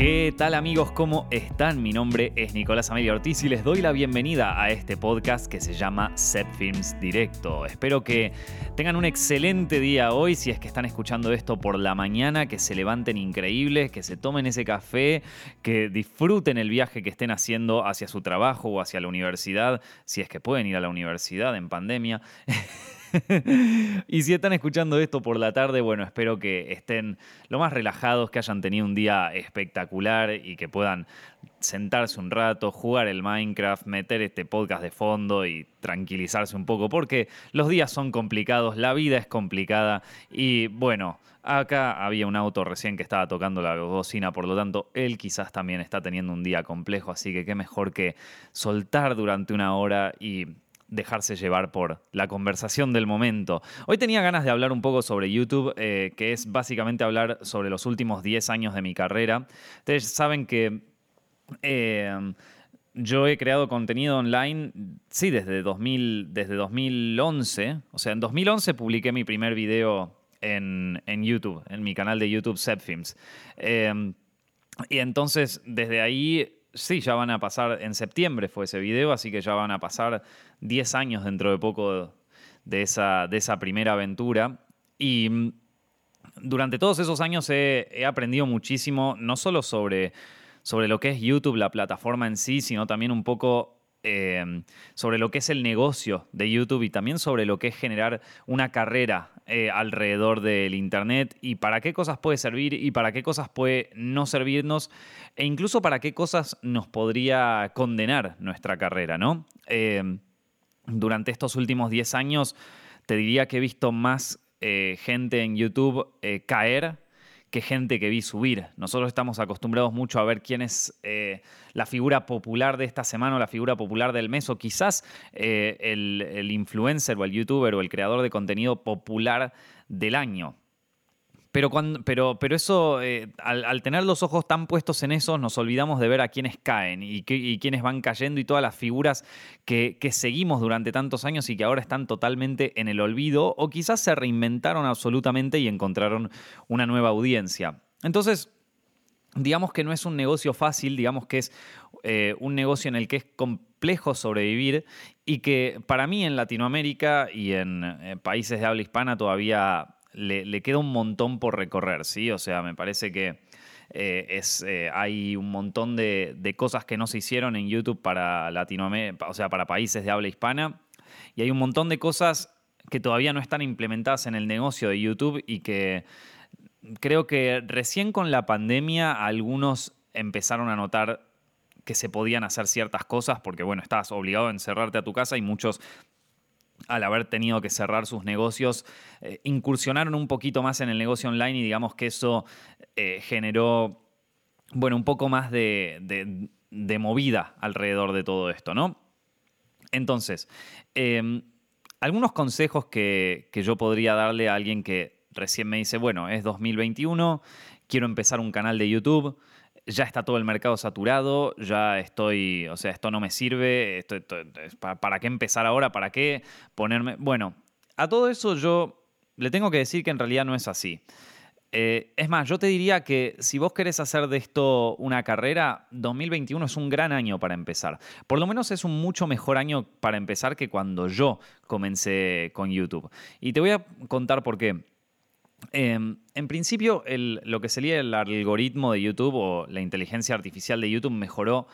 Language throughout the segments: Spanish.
¿Qué tal amigos? ¿Cómo están? Mi nombre es Nicolás Amelio Ortiz y les doy la bienvenida a este podcast que se llama Set Films Directo. Espero que tengan un excelente día hoy, si es que están escuchando esto por la mañana, que se levanten increíbles, que se tomen ese café, que disfruten el viaje que estén haciendo hacia su trabajo o hacia la universidad, si es que pueden ir a la universidad en pandemia. y si están escuchando esto por la tarde, bueno, espero que estén lo más relajados, que hayan tenido un día espectacular y que puedan sentarse un rato, jugar el Minecraft, meter este podcast de fondo y tranquilizarse un poco, porque los días son complicados, la vida es complicada y bueno, acá había un auto recién que estaba tocando la bocina, por lo tanto, él quizás también está teniendo un día complejo, así que qué mejor que soltar durante una hora y dejarse llevar por la conversación del momento. Hoy tenía ganas de hablar un poco sobre YouTube, eh, que es básicamente hablar sobre los últimos 10 años de mi carrera. Ustedes saben que... Eh, yo he creado contenido online, sí, desde, 2000, desde 2011. O sea, en 2011 publiqué mi primer video en, YouTube, en mi canal de YouTube Setfilms. Eh, y entonces, desde ahí sí, ya van a pasar, en septiembre fue ese video, así que ya van a pasar 10 años dentro de poco de esa, de esa primera aventura. Y mm, durante todos esos años he, aprendido muchísimo, no solo sobre, sobre lo que es YouTube, la plataforma en sí, sino también un poco eh, sobre lo que es el negocio de YouTube y también sobre lo que es generar una carrera eh, alrededor del Internet y para qué cosas puede servir y para qué cosas puede no servirnos e incluso para qué cosas nos podría condenar nuestra carrera, ¿no? Eh, durante estos últimos 10 años te diría que he visto más gente en YouTube caer que gente que vi subir. Nosotros estamos acostumbrados mucho a ver quién es eh, la figura popular de esta semana o la figura popular del mes, o quizás eh, el influencer o el youtuber o el creador de contenido popular del año. Pero, cuando, pero, pero eso, eh, al, tener los ojos tan puestos en eso, nos olvidamos de ver a quienes caen y, quienes van cayendo y todas las figuras que, seguimos durante tantos años y que ahora están totalmente en el olvido o quizás se reinventaron absolutamente y encontraron una nueva audiencia. Entonces, digamos que no es un negocio fácil, digamos que es eh, un negocio en el que es complejo sobrevivir y que para mí en Latinoamérica y en eh, países de habla hispana todavía le, queda un montón por recorrer, ¿sí? O sea, me parece que eh, es, eh, hay un montón de, cosas que no se hicieron en YouTube para Latinoamérica, o sea, para países de habla hispana, y hay un montón de cosas que todavía no están implementadas en el negocio de YouTube y que creo que recién con la pandemia algunos empezaron a notar que se podían hacer ciertas cosas porque, bueno, estabas obligado a encerrarte a tu casa y muchos al haber tenido que cerrar sus negocios, eh, incursionaron un poquito más en el negocio online y digamos que eso eh, generó, bueno, un poco más de, movida alrededor de todo esto, ¿no? Entonces, em, algunos consejos que, que yo podría darle a alguien que recién me dice, bueno, es 2021, quiero empezar un canal de YouTube, ya está todo el mercado saturado, ya estoy, o sea, esto no me sirve, ¿para, qué empezar ahora? ¿Para qué ponerme? Bueno, a todo eso yo le tengo que decir que en realidad no es así. Eh, es más, yo te diría que si vos querés hacer de esto una carrera, 2021 es un gran año para empezar. Por lo menos es un mucho mejor año para empezar que cuando yo comencé con YouTube. Y te voy a contar por qué. Em, en principio, lo que sería el algoritmo de YouTube o la inteligencia artificial de YouTube mejoró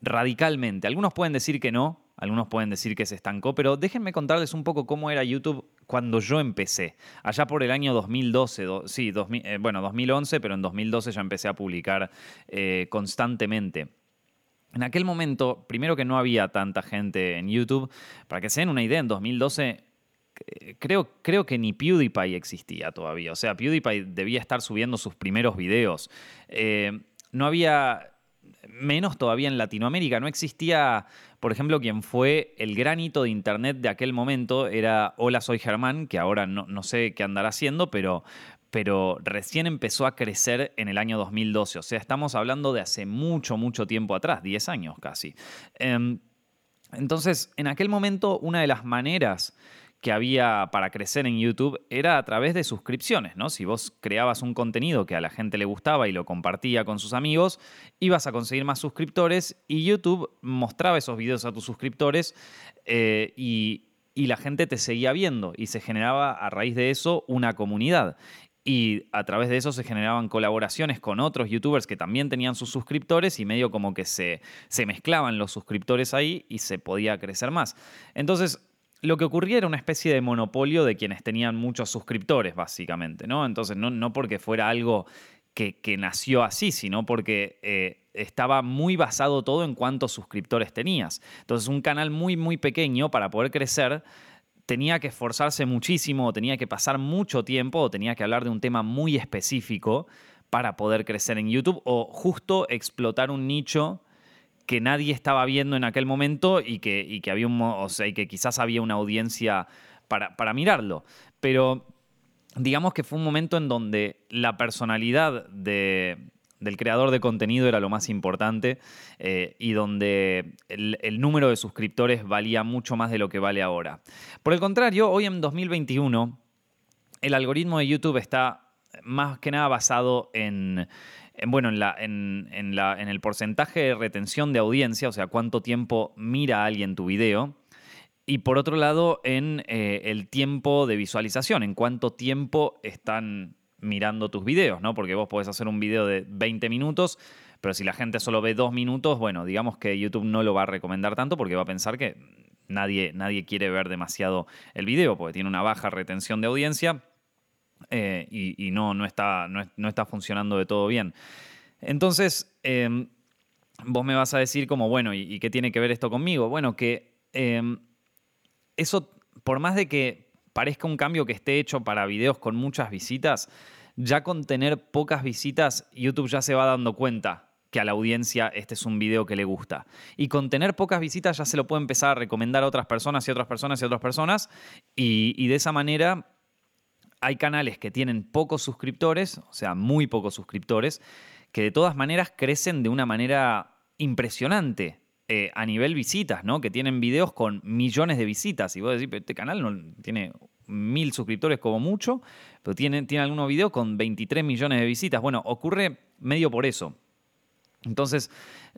radicalmente. Algunos pueden decir que no, algunos pueden decir que se estancó, pero déjenme contarles un poco cómo era YouTube cuando yo empecé. Allá por el año 2012, sí, eh, bueno, 2011, pero en 2012 ya empecé a publicar eh, constantemente. En aquel momento, primero que no había tanta gente en YouTube, para que se den una idea, en 2012 creo, creo que ni PewDiePie existía todavía. O sea, PewDiePie debía estar subiendo sus primeros videos. Eh, no había, menos todavía en Latinoamérica, no existía, por ejemplo, quien fue el gran hito de Internet de aquel momento era Hola, soy Germán, que ahora no, sé qué andará haciendo, pero, pero recién empezó a crecer en el año 2012. O sea, estamos hablando de hace mucho, mucho tiempo atrás, 10 años casi. Em, entonces, en aquel momento, una de las maneras que había para crecer en YouTube era a través de suscripciones, ¿no? Si vos creabas un contenido que a la gente le gustaba y lo compartía con sus amigos, ibas a conseguir más suscriptores y YouTube mostraba esos videos a tus suscriptores eh, y, y la gente te seguía viendo y se generaba a raíz de eso una comunidad. Y a través de eso se generaban colaboraciones con otros youtubers que también tenían sus suscriptores y medio como que se, se mezclaban los suscriptores ahí y se podía crecer más. Entonces, lo que ocurría era una especie de monopolio de quienes tenían muchos suscriptores, básicamente, ¿no? Entonces, no, porque fuera algo que, nació así, sino porque eh, estaba muy basado todo en cuántos suscriptores tenías. Entonces, un canal muy, muy pequeño para poder crecer tenía que esforzarse muchísimo, o tenía que pasar mucho tiempo, o tenía que hablar de un tema muy específico para poder crecer en YouTube, o justo explotar un nicho que nadie estaba viendo en aquel momento y que, que había un, o sea, y que quizás había una audiencia para, para mirarlo. Pero digamos que fue un momento en donde la personalidad de, del creador de contenido era lo más importante eh, y donde el, número de suscriptores valía mucho más de lo que vale ahora. Por el contrario, hoy en 2021 el algoritmo de YouTube está más que nada basado en, bueno, en, el porcentaje de retención de audiencia, o sea, cuánto tiempo mira alguien tu video. Y por otro lado, en eh, el tiempo de visualización, en cuánto tiempo están mirando tus videos, ¿no? Porque vos podés hacer un video de 20 minutos, pero si la gente solo ve dos minutos, bueno, digamos que YouTube no lo va a recomendar tanto porque va a pensar que nadie, nadie quiere ver demasiado el video, porque tiene una baja retención de audiencia eh, y, no, no, está, no, está funcionando de todo bien. Entonces, em, vos me vas a decir como, bueno, ¿y, qué tiene que ver esto conmigo? Bueno, que em, eso, por más de que parezca un cambio que esté hecho para videos con muchas visitas, ya con tener pocas visitas, YouTube ya se va dando cuenta que a la audiencia este es un video que le gusta. Y con tener pocas visitas ya se lo puede empezar a recomendar a otras personas y otras personas y otras personas. y de esa manera hay canales que tienen pocos suscriptores, o sea, muy pocos suscriptores, que de todas maneras crecen de una manera impresionante. Eh, a nivel visitas, ¿no? Que tienen videos con millones de visitas. Y vos decís, este canal no tiene mil suscriptores como mucho, pero tiene, tiene algunos videos con 23 millones de visitas. Bueno, ocurre medio por eso. Entonces,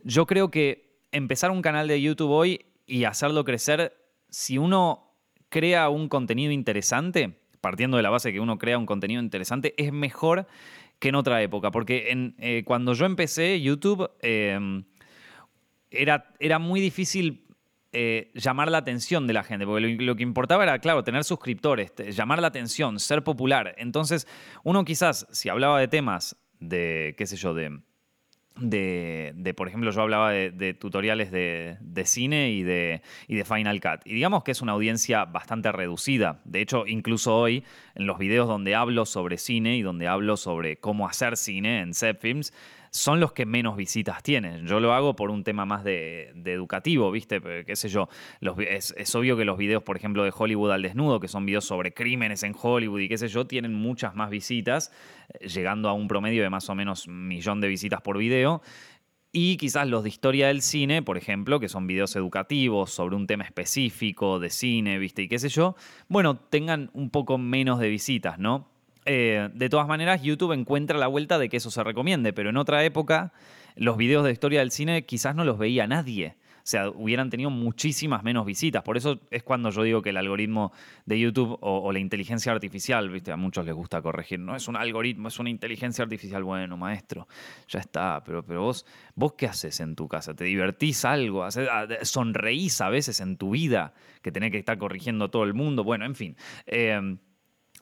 yo creo que empezar un canal de YouTube hoy y hacerlo crecer, si uno crea un contenido interesante, partiendo de la base que uno crea un contenido interesante, es mejor que en otra época. Porque eh, cuando yo empecé YouTube, em, era, era muy difícil eh, llamar la atención de la gente, porque lo, que importaba era, claro, tener suscriptores, llamar la atención, ser popular. Entonces, uno quizás, si hablaba de temas de, qué sé yo, de de, por ejemplo, yo hablaba de, tutoriales de, cine y de, y de Final Cut. Y digamos que es una audiencia bastante reducida. De hecho, incluso hoy, en los videos donde hablo sobre cine y donde hablo sobre cómo hacer cine en Films son los que menos visitas tienen. Yo lo hago por un tema más de, educativo, ¿viste? ¿Qué sé yo? es, obvio que los videos, por ejemplo, de Hollywood al desnudo, que son videos sobre crímenes en Hollywood y qué sé yo, tienen muchas más visitas, eh, llegando a un promedio de más o menos un millón de visitas por video. Y quizás los de historia del cine, por ejemplo, que son videos educativos sobre un tema específico de cine, ¿viste? Y qué sé yo, bueno, tengan un poco menos de visitas, ¿no? Eh, de todas maneras, YouTube encuentra la vuelta de que eso se recomiende, pero en otra época los videos de historia del cine quizás no los veía nadie. O sea, hubieran tenido muchísimas menos visitas. Por eso es cuando yo digo que el algoritmo de YouTube o, la inteligencia artificial, ¿viste? a muchos les gusta corregir, no es un algoritmo, es una inteligencia artificial. Bueno, maestro, ya está. Pero, pero vos, ¿vos qué haces en tu casa? ¿Te divertís algo? Ah, ¿Sonreís a veces en tu vida que tenés que estar corrigiendo a todo el mundo? Bueno, en fin. Eh,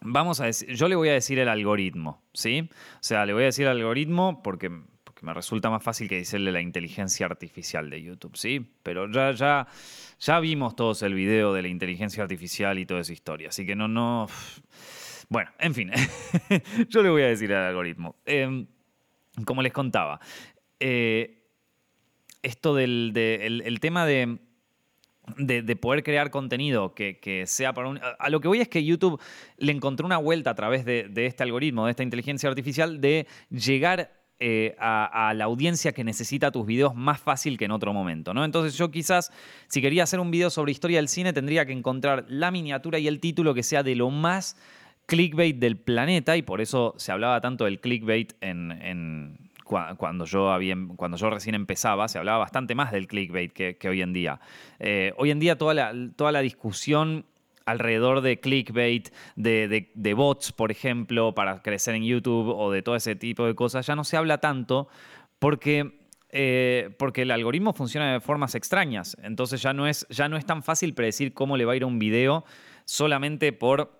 vamos a decir, yo le voy a decir el algoritmo, ¿sí? O sea, le voy a decir el algoritmo porque, porque me resulta más fácil que decirle la inteligencia artificial de YouTube, ¿sí? Pero ya, ya, ya vimos todos el video de la inteligencia artificial y toda esa historia, así que no, no... Bueno, en fin, yo le voy a decir el algoritmo. Em, como les contaba, eh, esto del el tema de de, poder crear contenido que, sea para un... A, lo que voy es que YouTube le encontró una vuelta a través de, este algoritmo, de esta inteligencia artificial, de llegar eh, a, la audiencia que necesita tus videos más fácil que en otro momento, ¿no? Entonces yo quizás, si quería hacer un video sobre historia del cine, tendría que encontrar la miniatura y el título que sea de lo más clickbait del planeta, y por eso se hablaba tanto del clickbait en, cuando yo, había, cuando yo recién empezaba, se hablaba bastante más del clickbait que, hoy en día. Eh, hoy en día toda la, toda la discusión alrededor de clickbait, de, bots, por ejemplo, para crecer en YouTube o de todo ese tipo de cosas, ya no se habla tanto porque, eh, porque el algoritmo funciona de formas extrañas. Entonces ya no, es, ya no es tan fácil predecir cómo le va a ir a un video solamente por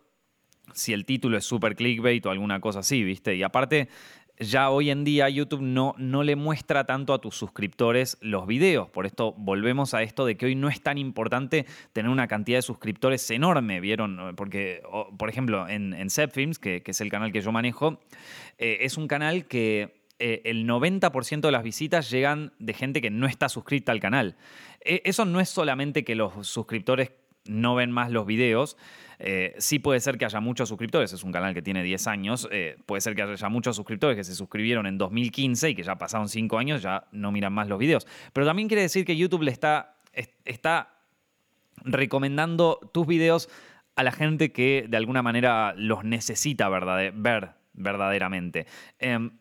si el título es super clickbait o alguna cosa así, ¿viste? Y aparte, ya hoy en día YouTube no, no le muestra tanto a tus suscriptores los videos. Por esto volvemos a esto de que hoy no es tan importante tener una cantidad de suscriptores enorme, ¿vieron? Porque, por ejemplo, en, en que, es el canal que yo manejo, eh, es un canal que eh, el 90% de las visitas llegan de gente que no está suscrita al canal. E, eso no es solamente que los suscriptores no ven más los videos, eh, sí puede ser que haya muchos suscriptores, es un canal que tiene 10 años, eh, puede ser que haya muchos suscriptores que se suscribieron en 2015 y que ya pasaron 5 años, ya no miran más los videos. Pero también quiere decir que YouTube le está, está recomendando tus videos a la gente que de alguna manera los necesita ver verdaderamente. Em,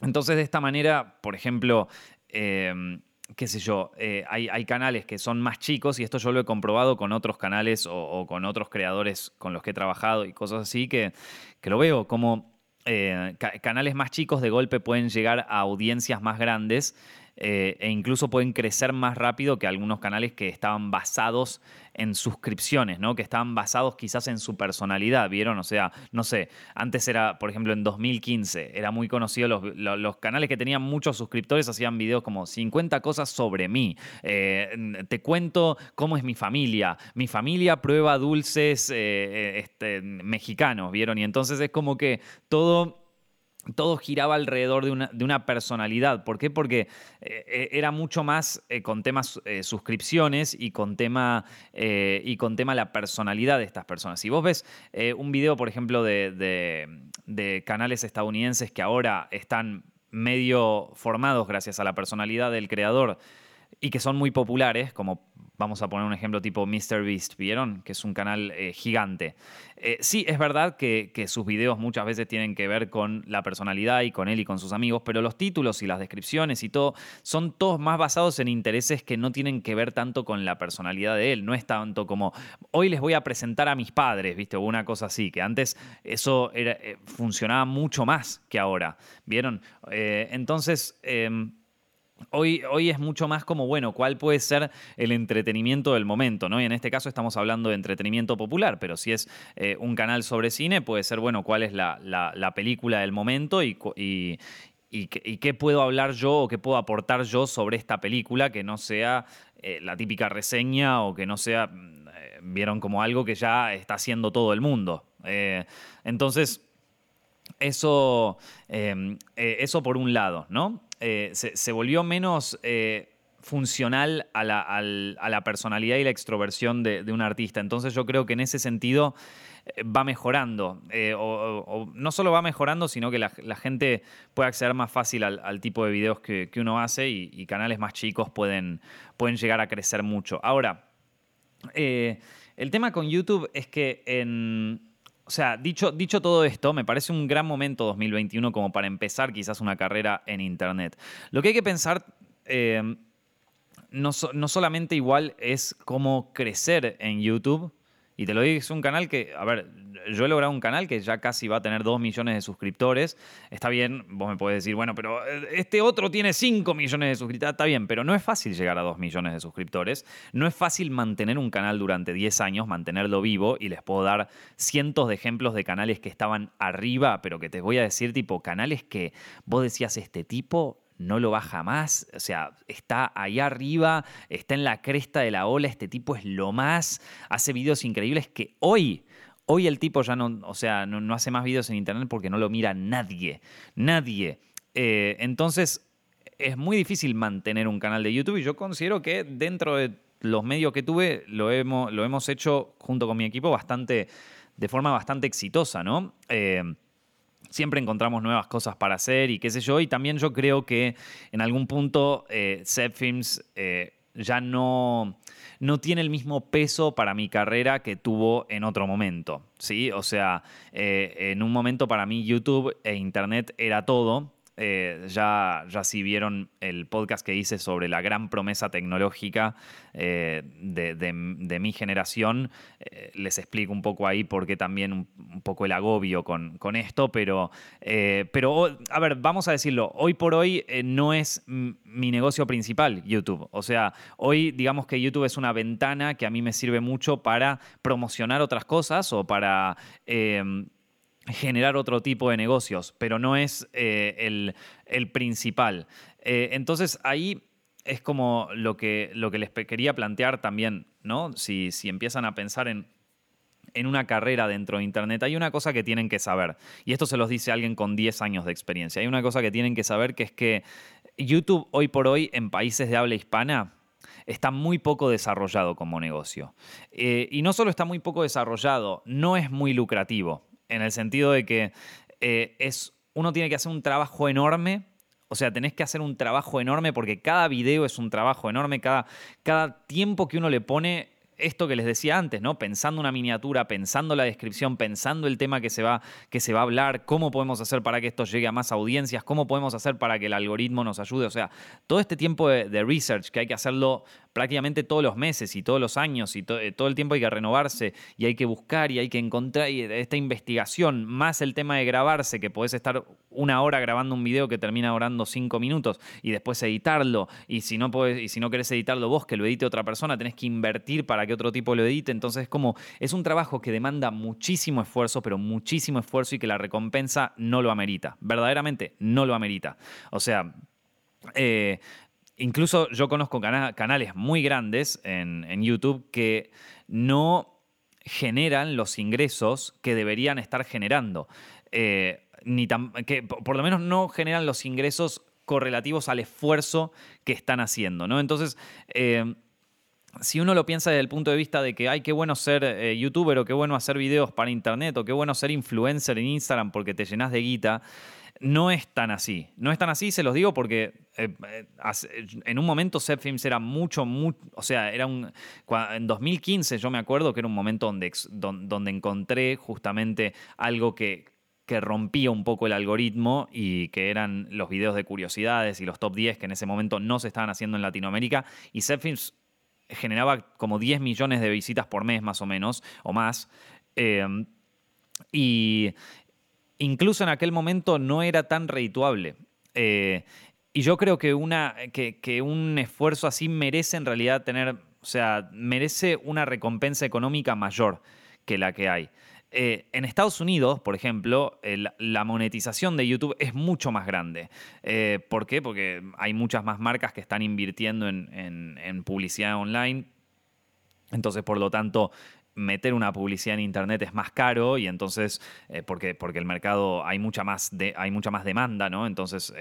entonces, de esta manera, por ejemplo, em, qué sé yo, eh, hay, canales que son más chicos y esto yo lo he comprobado con otros canales o, con otros creadores con los que he trabajado y cosas así, que, que lo veo como eh, canales más chicos de golpe pueden llegar a audiencias más grandes eh, e incluso pueden crecer más rápido que algunos canales que estaban basados en suscripciones, ¿no? Que estaban basados quizás en su personalidad, ¿vieron? O sea, no sé, antes era, por ejemplo, en 2015, era muy conocido los, canales que tenían muchos suscriptores hacían videos como 50 cosas sobre mí, eh, te cuento cómo es mi familia, mi familia prueba dulces eh, este, mexicanos, ¿vieron? Y entonces es como que todo todo giraba alrededor de una, personalidad. ¿Por qué? Porque eh, eh, era mucho más eh, con temas suscripciones y con, tema, y con tema la personalidad de estas personas. Si vos ves un video, por ejemplo, de, canales estadounidenses que ahora están medio formados gracias a la personalidad del creador y que son muy populares, como Vamos a poner un ejemplo tipo MrBeast, ¿vieron? Que es un canal eh, gigante. Eh, sí, es verdad que, sus videos muchas veces tienen que ver con la personalidad y con él y con sus amigos, pero los títulos y las descripciones y todo son todos más basados en intereses que no tienen que ver tanto con la personalidad de él. No es tanto como, hoy les voy a presentar a mis padres, ¿viste? O una cosa así, que antes eso eh, funcionaba mucho más que ahora, ¿vieron? entonces em, Hoy, hoy, es mucho más como, bueno, cuál puede ser el entretenimiento del momento, ¿no? Y en este caso estamos hablando de entretenimiento popular, pero si es eh, un canal sobre cine, puede ser, bueno, cuál es la, película del momento y, y, qué, puedo hablar yo o qué puedo aportar yo sobre esta película que no sea eh, la típica reseña o que no sea, mm, eh, vieron como algo que ya está haciendo todo el mundo. entonces, eso, eso por un lado, ¿no? Eh, se, volvió menos eh, funcional a la, personalidad y la extroversión de, un artista. Entonces yo creo que en ese sentido eh, va mejorando. o, no solo va mejorando, sino que la, gente puede acceder más fácil al, tipo de videos que, uno hace y, canales más chicos pueden, pueden llegar a crecer mucho. Ahora, el tema con YouTube es que en, o sea, dicho, dicho todo esto, me parece un gran momento 2021 como para empezar quizás una carrera en Internet. Lo que hay que pensar eh, no, no, solamente igual es cómo crecer en YouTube, y te lo digo, es un canal que, a ver, yo he logrado un canal que ya casi va a tener 2 millones de suscriptores. Está bien, vos me podés decir, bueno, pero eh, este otro tiene 5 millones de suscriptores. Está bien, pero no es fácil llegar a 2 millones de suscriptores. No es fácil mantener un canal durante 10 años, mantenerlo vivo. Y les puedo dar cientos de ejemplos de canales que estaban arriba, pero que te voy a decir, tipo, canales que vos decías, este tipo no lo baja más, o sea, está ahí arriba, está en la cresta de la ola, este tipo es lo más, hace videos increíbles que hoy, hoy el tipo ya no, o sea, no, hace más videos en internet porque no lo mira nadie, nadie. Eh, entonces, es muy difícil mantener un canal de YouTube y yo considero que dentro de los medios que tuve lo hemos, lo hemos hecho junto con mi equipo bastante, de forma bastante exitosa, ¿no? Eh, siempre encontramos nuevas cosas para hacer y qué sé yo. Y también yo creo que en algún punto eh, Films eh, ya no, no tiene el mismo peso para mi carrera que tuvo en otro momento. ¿sí? O sea, eh, en un momento para mí YouTube e Internet era todo eh, ya, ya si vieron el podcast que hice sobre la gran promesa tecnológica eh, de, mi generación, eh, les explico un poco ahí por qué también un, poco el agobio con, con esto, pero, pero a ver, vamos a decirlo, hoy por hoy no es mi negocio principal YouTube. O sea, hoy digamos que YouTube es una ventana que a mí me sirve mucho para promocionar otras cosas o para generar otro tipo de negocios, pero no es eh, el, principal. Eh, entonces ahí es como lo que, lo que les quería plantear también, ¿no? Si, si empiezan a pensar en, en una carrera dentro de Internet, hay una cosa que tienen que saber, y esto se los dice alguien con 10 años de experiencia, hay una cosa que tienen que saber que es que YouTube hoy por hoy en países de habla hispana está muy poco desarrollado como negocio. Eh, y no solo está muy poco desarrollado, no es muy lucrativo en el sentido de que eh, es, uno tiene que hacer un trabajo enorme. O sea, tenés que hacer un trabajo enorme porque cada video es un trabajo enorme, cada, cada tiempo que uno le pone esto que les decía antes, ¿no? Pensando una miniatura, pensando la descripción, pensando el tema que se va, que se va a hablar, cómo podemos hacer para que esto llegue a más audiencias, cómo podemos hacer para que el algoritmo nos ayude. O sea, todo este tiempo de, research que hay que hacerlo prácticamente todos los meses y todos los años y eh, todo el tiempo hay que renovarse y hay que buscar y hay que encontrar y esta investigación, más el tema de grabarse, que podés estar una hora grabando un video que termina durando cinco minutos y después editarlo y si no podés, y si no querés editarlo vos, que lo edite otra persona, tenés que invertir para que otro tipo lo edite. Entonces es como, es un trabajo que demanda muchísimo esfuerzo, pero muchísimo esfuerzo y que la recompensa no lo amerita. Verdaderamente no lo amerita. O sea, eh, incluso yo conozco canales muy grandes en, YouTube que no generan los ingresos que deberían estar generando. Eh, ni que por lo menos no generan los ingresos correlativos al esfuerzo que están haciendo, ¿no? Entonces, eh, si uno lo piensa desde el punto de vista de que, ay, qué bueno ser eh, youtuber o qué bueno hacer videos para internet o qué bueno ser influencer en Instagram porque te llenas de guita, no es tan así. No es tan así, se los digo porque eh, en un momento Films era mucho, mucho, o sea, era un, en 2015 yo me acuerdo que era un momento donde, donde encontré justamente algo que que rompía un poco el algoritmo y que eran los videos de curiosidades y los top 10 que en ese momento no se estaban haciendo en Latinoamérica. Y Zepfilms generaba como 10 millones de visitas por mes más o menos, o más. Em, y incluso en aquel momento no era tan redituable. Eh, y yo creo que, un esfuerzo así merece en realidad tener, o sea, merece una recompensa económica mayor que la que hay. Eh, en Estados Unidos, por ejemplo, la monetización de YouTube es mucho más grande. Eh, ¿Por qué? Porque hay muchas más marcas que están invirtiendo en, publicidad online. Entonces, por lo tanto, meter una publicidad en internet es más caro y entonces eh, porque, porque el mercado hay mucha más hay mucha más demanda, ¿no? Entonces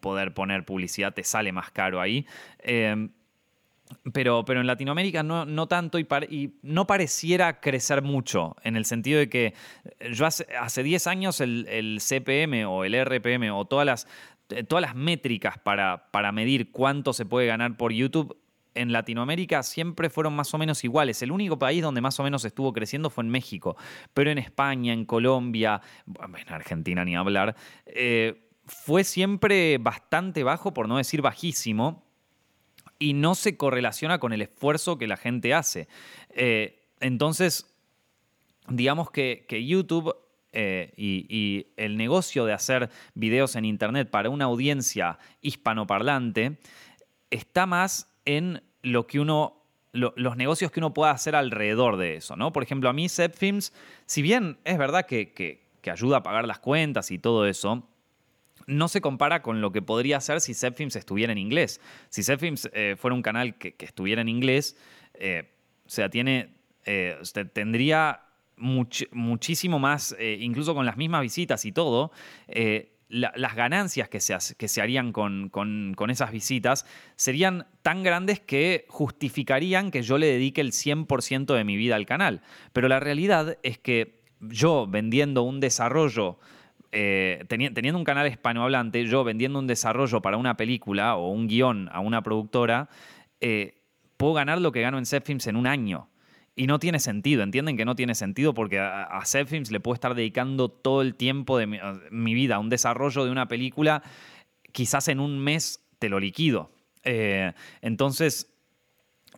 poder poner publicidad te sale más caro ahí. Pero, pero en Latinoamérica no, no tanto y, no pareciera crecer mucho, en el sentido de que eh, yo hace, hace 10 años el, el, CPM o el RPM o todas las, eh, todas las métricas para, para medir cuánto se puede ganar por YouTube en Latinoamérica siempre fueron más o menos iguales. El único país donde más o menos estuvo creciendo fue en México, pero en España, en Colombia, en Argentina ni hablar, eh, fue siempre bastante bajo, por no decir bajísimo y no se correlaciona con el esfuerzo que la gente hace. Eh, entonces, digamos que, YouTube eh, y, el negocio de hacer videos en Internet para una audiencia hispanoparlante está más en lo que uno los negocios que uno pueda hacer alrededor de eso, ¿no? Por ejemplo, a mí Films, si bien es verdad que, que ayuda a pagar las cuentas y todo eso, no se compara con lo que podría ser si Zepfilms estuviera en inglés. Si Zepfilms eh, fuera un canal que, estuviera en inglés, eh, o sea, tiene, eh, tendría muchísimo más, incluso con las mismas visitas y todo, las ganancias que se, harían con, esas visitas serían tan grandes que justificarían que yo le dedique el 100% de mi vida al canal. Pero la realidad es que yo vendiendo un desarrollo eh, teniendo un canal hispanohablante, yo vendiendo un desarrollo para una película o un guion a una productora, eh, puedo ganar lo que gano en Zepfilms en un año. Y no tiene sentido, entienden que no tiene sentido porque a, a le puedo estar dedicando todo el tiempo de mi, vida a un desarrollo de una película, quizás en un mes te lo liquido. Eh, entonces,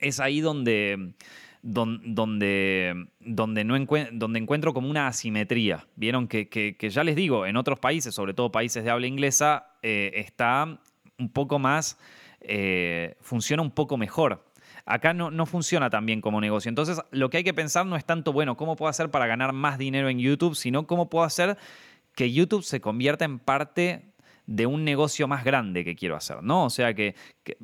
es ahí donde, donde, donde, no encuentro como una asimetría. Vieron que, ya les digo, en otros países, sobre todo países de habla inglesa, eh, está un poco más, eh, funciona un poco mejor. Acá no, no funciona tan bien como negocio. Entonces, lo que hay que pensar no es tanto, bueno, ¿cómo puedo hacer para ganar más dinero en YouTube? Sino cómo puedo hacer que YouTube se convierta en parte de un negocio más grande que quiero hacer, ¿no? O sea que,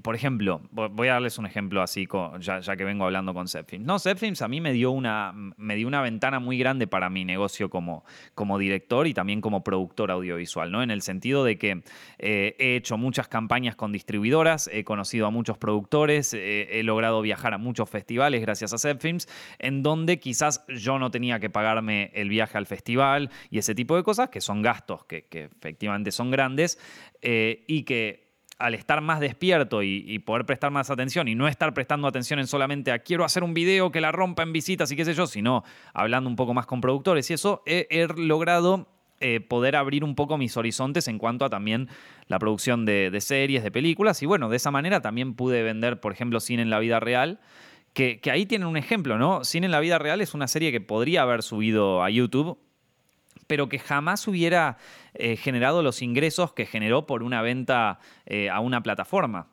por ejemplo, voy a darles un ejemplo así, ya, que vengo hablando con Zepfilms. No, Zepfilms a mí me dio, una, me dio una ventana muy grande para mi negocio como, como director y también como productor audiovisual, ¿no? En el sentido de que eh, he hecho muchas campañas con distribuidoras, he conocido a muchos productores, he logrado viajar a muchos festivales gracias a Zepfilms, en donde quizás yo no tenía que pagarme el viaje al festival y ese tipo de cosas, que son gastos que efectivamente son grandes eh, y que al estar más despierto y, poder prestar más atención y no estar prestando atención en solamente a quiero hacer un video que la rompa en visitas y qué sé yo, sino hablando un poco más con productores y eso, he, logrado eh, poder abrir un poco mis horizontes en cuanto a también la producción de, series, de películas y bueno, de esa manera también pude vender, por ejemplo, cine en la vida real. Que, que ahí tienen un ejemplo, ¿no? Cine en la vida real es una serie que podría haber subido a YouTube, pero que jamás hubiera eh, generado los ingresos que generó por una venta eh, a una plataforma.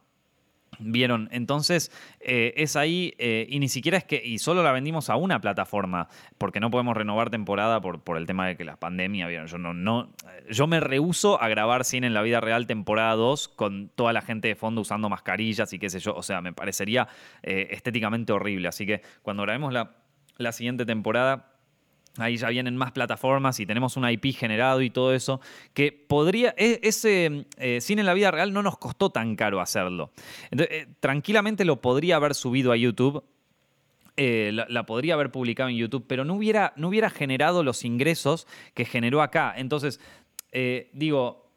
¿Vieron? Entonces eh, es ahí, y ni siquiera es que, y solo la vendimos a una plataforma, porque no podemos renovar temporada por, por el tema de que la pandemia, ¿vieron? Yo, no, no, yo me rehuso a grabar cine en la vida real temporada 2 con toda la gente de fondo usando mascarillas y qué sé yo, o sea, me parecería estéticamente horrible. Así que cuando grabemos la, la siguiente temporada Ahí ya vienen más plataformas y tenemos un IP generado y todo eso, que podría, e, ese eh, cine en la vida real no nos costó tan caro hacerlo. Eh, tranquilamente lo podría haber subido a YouTube, eh, la, podría haber publicado en YouTube, pero no hubiera, no hubiera generado los ingresos que generó acá. Entonces, digo,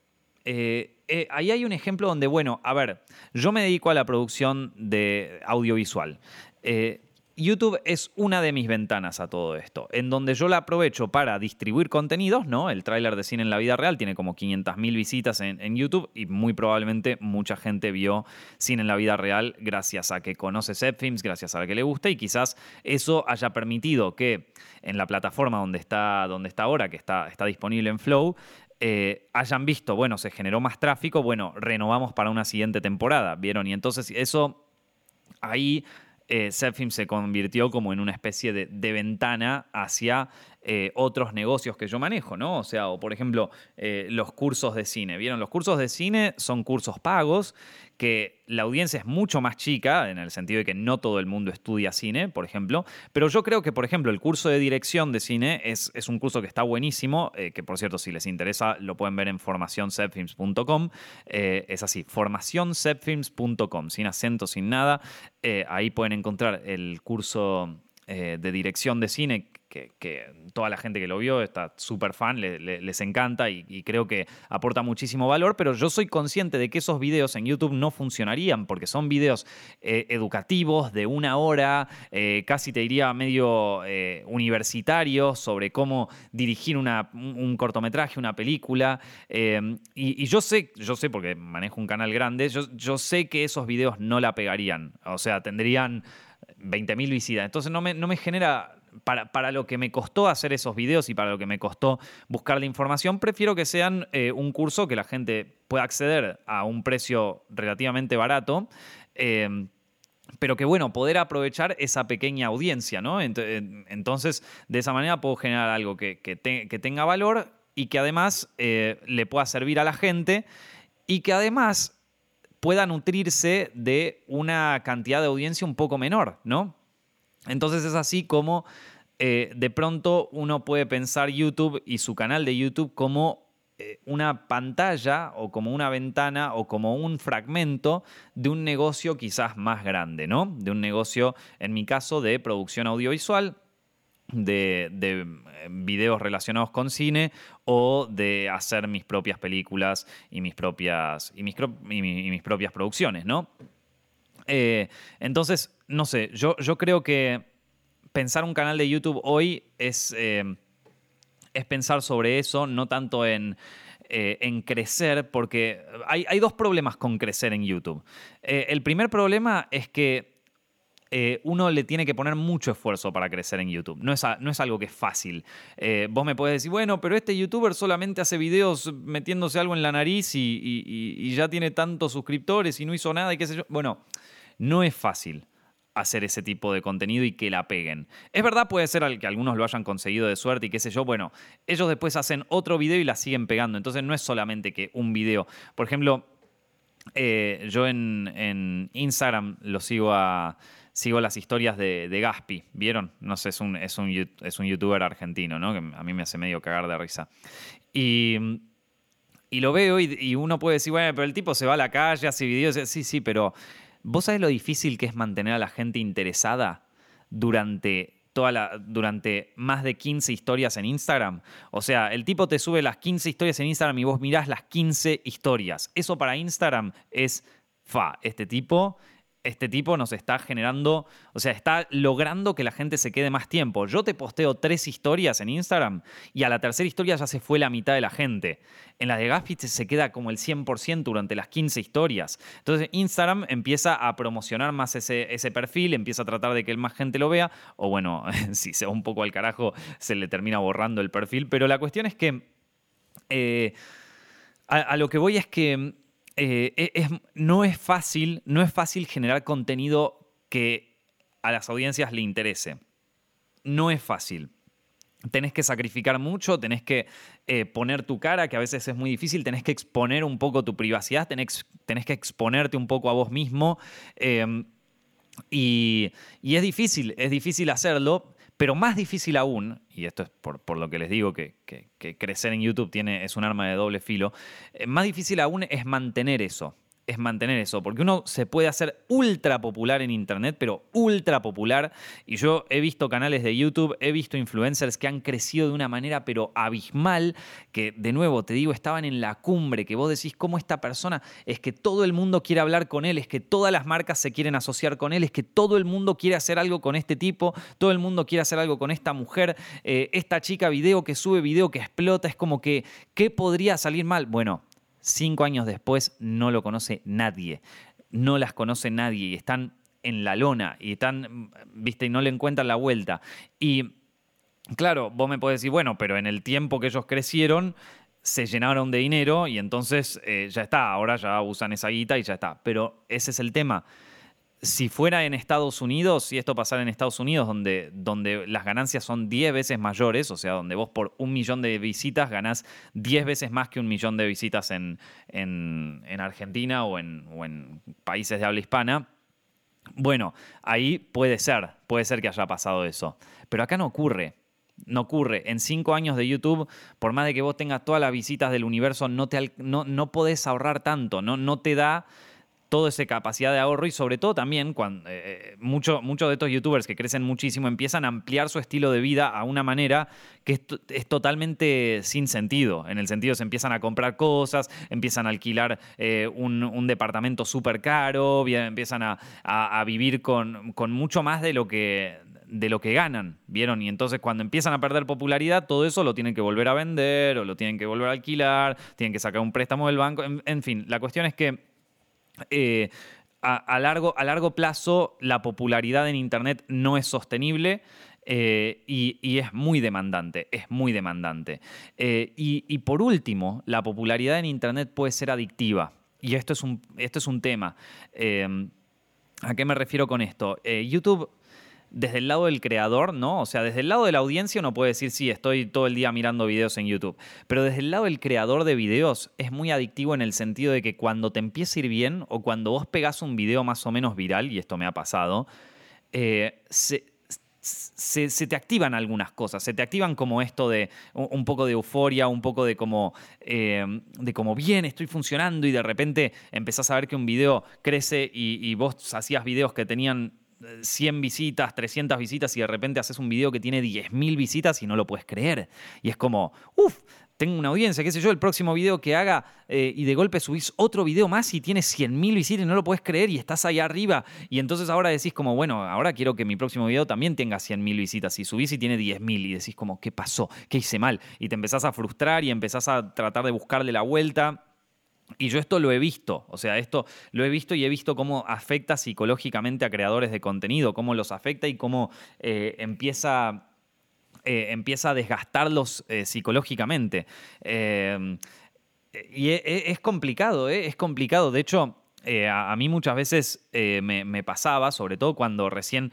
ahí hay un ejemplo donde, bueno, a ver, yo me dedico a la producción de audiovisual. YouTube es una de mis ventanas a todo esto, en donde yo la aprovecho para distribuir contenidos, ¿no? El tráiler de cine en la vida real tiene como 500.000 visitas en, YouTube y muy probablemente mucha gente vio cine en la vida real gracias a que conoce Zepfilms, gracias a que le gusta y quizás eso haya permitido que en la plataforma donde está, donde está ahora, que está, está disponible en Flow, eh, hayan visto, bueno, se generó más tráfico, bueno, renovamos para una siguiente temporada, ¿vieron? Y entonces eso ahí eh, se convirtió como en una especie de, ventana hacia eh, otros negocios que yo manejo, ¿no? O sea, o por ejemplo, eh, los cursos de cine. ¿Vieron? Los cursos de cine son cursos pagos que la audiencia es mucho más chica, en el sentido de que no todo el mundo estudia cine, por ejemplo, pero yo creo que, por ejemplo, el curso de dirección de cine es, un curso que está buenísimo, eh, que por cierto, si les interesa, lo pueden ver en formacioncepfilms.com, eh, es así, formacioncepfilms.com, sin acento, sin nada, ahí pueden encontrar el curso de dirección de cine que, toda la gente que lo vio está súper fan, les encanta y, creo que aporta muchísimo valor, pero yo soy consciente de que esos videos en YouTube no funcionarían porque son videos eh, educativos de una hora, eh, casi te diría medio eh, universitarios sobre cómo dirigir un cortometraje, una película. Y, yo sé, yo sé porque manejo un canal grande, yo, sé que esos videos no la pegarían, o sea, tendrían 20.000 visitas. Entonces no me, no me genera para, lo que me costó hacer esos videos y para lo que me costó buscar la información, prefiero que sean eh, un curso que la gente pueda acceder a un precio relativamente barato. Em, pero que bueno, poder aprovechar esa pequeña audiencia, ¿no? Entonces, de esa manera puedo generar algo que, tenga valor y que además eh, le pueda servir a la gente y que además pueda nutrirse de una cantidad de audiencia un poco menor, ¿no? Entonces es así como eh, de pronto uno puede pensar YouTube y su canal de YouTube como eh, una pantalla o como una ventana o como un fragmento de un negocio quizás más grande, ¿no? De un negocio, en mi caso, de producción audiovisual de, eh, videos relacionados con cine o de hacer mis propias películas y mis propias, y mis propias producciones, ¿no? Eh, entonces, no sé, yo, creo que pensar un canal de YouTube hoy es, eh, es pensar sobre eso, no tanto en, en crecer, porque hay, hay, dos problemas con crecer en YouTube. el primer problema es que eh, uno le tiene que poner mucho esfuerzo para crecer en YouTube. No es, no es algo que es fácil. Eh, vos me podés decir, bueno, pero este youtuber solamente hace videos metiéndose algo en la nariz y, ya tiene tantos suscriptores y no hizo nada y qué sé yo. Bueno, no es fácil hacer ese tipo de contenido y que la peguen. Es verdad, puede ser que algunos lo hayan conseguido de suerte y qué sé yo. Bueno, ellos después hacen otro video y la siguen pegando. Entonces no es solamente que un video. Por ejemplo, eh, yo en, en Instagram lo sigo a sigo las historias de, Gaspi, ¿vieron? No sé, es un, es, un, es un youtuber argentino, ¿no? Que a mí me hace medio cagar de risa. Y, y lo veo y, uno puede decir, bueno, pero el tipo se va a la calle, hace videos. Sí, sí, pero ¿vos sabés lo difícil que es mantener a la gente interesada durante Toda la, durante más de 15 historias en Instagram. O sea, el tipo te sube las 15 historias en Instagram y vos mirás las 15 historias. Eso para Instagram es fa. Este tipo este tipo nos está generando, o sea, está logrando que la gente se quede más tiempo. Yo te posteo tres historias en Instagram y a la tercera historia ya se fue la mitad de la gente. En la de Gaspit se queda como el 100% durante las 15 historias. Entonces Instagram empieza a promocionar más ese, ese perfil, empieza a tratar de que más gente lo vea, o bueno, si se va un poco al carajo, se le termina borrando el perfil, pero la cuestión es que... Eh, a lo que voy es que eh, e, no es fácil, no es fácil generar contenido que a las audiencias le interese. No es fácil. Tenés que sacrificar mucho, tenés que eh, poner tu cara, que a veces es muy difícil, tenés que exponer un poco tu privacidad, tenés, que exponerte un poco a vos mismo. Y, y, es difícil, es difícil hacerlo, pero más difícil aún, y esto es por, lo que les digo que, crecer en YouTube tiene, es un arma de doble filo, eh, más difícil aún es mantener eso es mantener eso, porque uno se puede hacer ultra popular en Internet, pero ultra popular, y yo he visto canales de YouTube, he visto influencers que han crecido de una manera pero abismal, que de nuevo te digo, estaban en la cumbre, que vos decís, ¿cómo esta persona? Es que todo el mundo quiere hablar con él, es que todas las marcas se quieren asociar con él, es que todo el mundo quiere hacer algo con este tipo, todo el mundo quiere hacer algo con esta mujer, eh, esta chica video que sube video que explota, es como que, ¿qué podría salir mal? Bueno, Cinco años después no lo conoce nadie, no las conoce nadie y están en la lona y están, viste, y no le encuentran la vuelta. Y claro, vos me podés decir, bueno, pero en el tiempo que ellos crecieron, se llenaron de dinero y entonces eh, ya está, ahora ya usan esa guita y ya está. Pero ese es el tema si fuera en Estados Unidos, si esto pasara en Estados Unidos, donde, donde las ganancias son 10 veces mayores, o sea, donde vos por un millón de visitas ganás 10 veces más que un millón de visitas en, en, Argentina o en, países de habla hispana, bueno, ahí puede ser, puede ser que haya pasado eso. Pero acá no ocurre. No ocurre. En cinco años de YouTube, por más de que vos tengas todas las visitas del universo, no, te, no, no podés ahorrar tanto, no, no te da toda esa capacidad de ahorro y sobre todo también cuando eh, eh, muchos de estos youtubers que crecen muchísimo empiezan a ampliar su estilo de vida a una manera que es, totalmente sin sentido. En el sentido se empiezan a comprar cosas, empiezan a alquilar eh, un, departamento súper caro, empiezan a, vivir con, con, mucho más de lo que de lo que ganan, ¿vieron? Y entonces cuando empiezan a perder popularidad, todo eso lo tienen que volver a vender o lo tienen que volver a alquilar, tienen que sacar un préstamo del banco, en fin, la cuestión es que eh, a, largo, a largo plazo la popularidad en Internet no es sostenible. Eh, y, es muy demandante, es muy demandante. Eh, y, por último, la popularidad en Internet puede ser adictiva. Y esto es un, esto es un tema. ¿A qué me refiero con esto? YouTube desde el lado del creador, ¿no? O sea, desde el lado de la audiencia uno puede decir, sí, estoy todo el día mirando videos en YouTube. Pero desde el lado del creador de videos es muy adictivo en el sentido de que cuando te empieza a ir bien o cuando vos pegás un video más o menos viral, y esto me ha pasado, eh, se, te activan algunas cosas, se te activan como esto de un poco de euforia, un poco de como, eh, de como bien, estoy funcionando y de repente empezás a ver que un video crece y, y vos hacías videos que tenían 100 visitas, 300 visitas y de repente haces un video que tiene 10.000 visitas y no lo puedes creer. Y es como, uff, tengo una audiencia, qué sé yo, el próximo video que haga eh, y de golpe subís otro video más y tiene 100.000 visitas y no lo puedes creer y estás ahí arriba. Y entonces ahora decís como, bueno, ahora quiero que mi próximo video también tenga 100.000 visitas. Y subís y tiene 10.000 y decís como, ¿qué pasó? ¿Qué hice mal? Y te empezás a frustrar y empezás a tratar de buscarle la vuelta. Y yo esto lo he visto, o sea, esto lo he visto y he visto cómo afecta psicológicamente a creadores de contenido, cómo los afecta y cómo eh, empieza eh, empieza a desgastarlos eh, psicológicamente. Eh, y e, e, es, complicado, es complicado. De hecho, a, mí muchas veces me, pasaba, sobre todo cuando recién...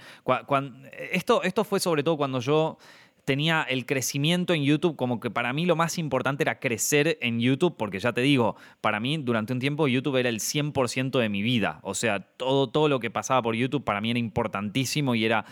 esto, esto fue sobre todo cuando yo tenía el crecimiento en YouTube, como que para mí lo más importante era crecer en YouTube, porque ya te digo, para mí durante un tiempo YouTube era el 100% de mi vida, o sea, todo, todo lo que pasaba por YouTube para mí era importantísimo y era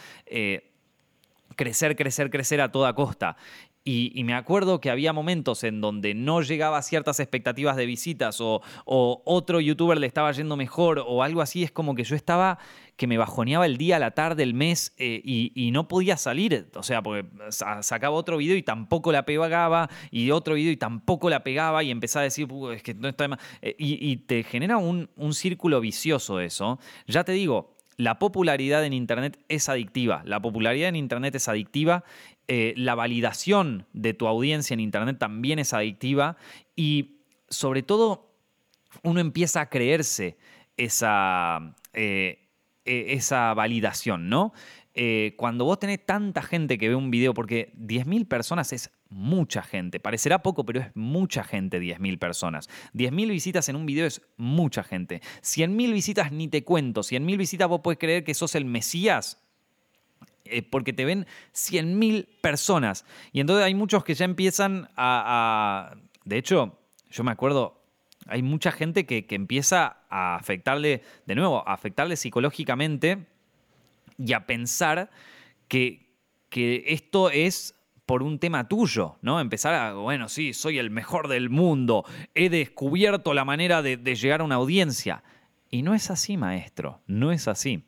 crecer, crecer, crecer a toda costa. Y, me acuerdo que había momentos en donde no llegaba a ciertas expectativas de visitas o, otro youtuber le estaba yendo mejor o algo así. Es como que yo estaba que me bajoneaba el día, la tarde, el mes eh, y, no podía salir. O sea, porque sacaba otro video y tampoco la pegaba y otro video y tampoco la pegaba y empezaba a decir, es que no está más. Eh, y, te genera un, círculo vicioso eso. Ya te digo, la popularidad en Internet es adictiva. La popularidad en Internet es adictiva. Eh, la validación de tu audiencia en Internet también es adictiva. Y sobre todo, uno empieza a creerse esa, e, esa validación, ¿no? Eh, cuando vos tenés tanta gente que ve un video, porque 10.000 personas es mucha gente. Parecerá poco, pero es mucha gente 10.000 personas. 10.000 visitas en un video es mucha gente. 100.000 visitas ni te cuento. 100.000 visitas vos puedes creer que sos el Mesías eh, porque te ven 100.000 personas. Y entonces hay muchos que ya empiezan a, De hecho, yo me acuerdo, hay mucha gente que, que, empieza a afectarle, de nuevo, a afectarle psicológicamente y a pensar que, que esto es por un tema tuyo, ¿no? Empezar a, bueno, sí, soy el mejor del mundo, he descubierto la manera de, llegar a una audiencia. Y no es así, maestro, no es así.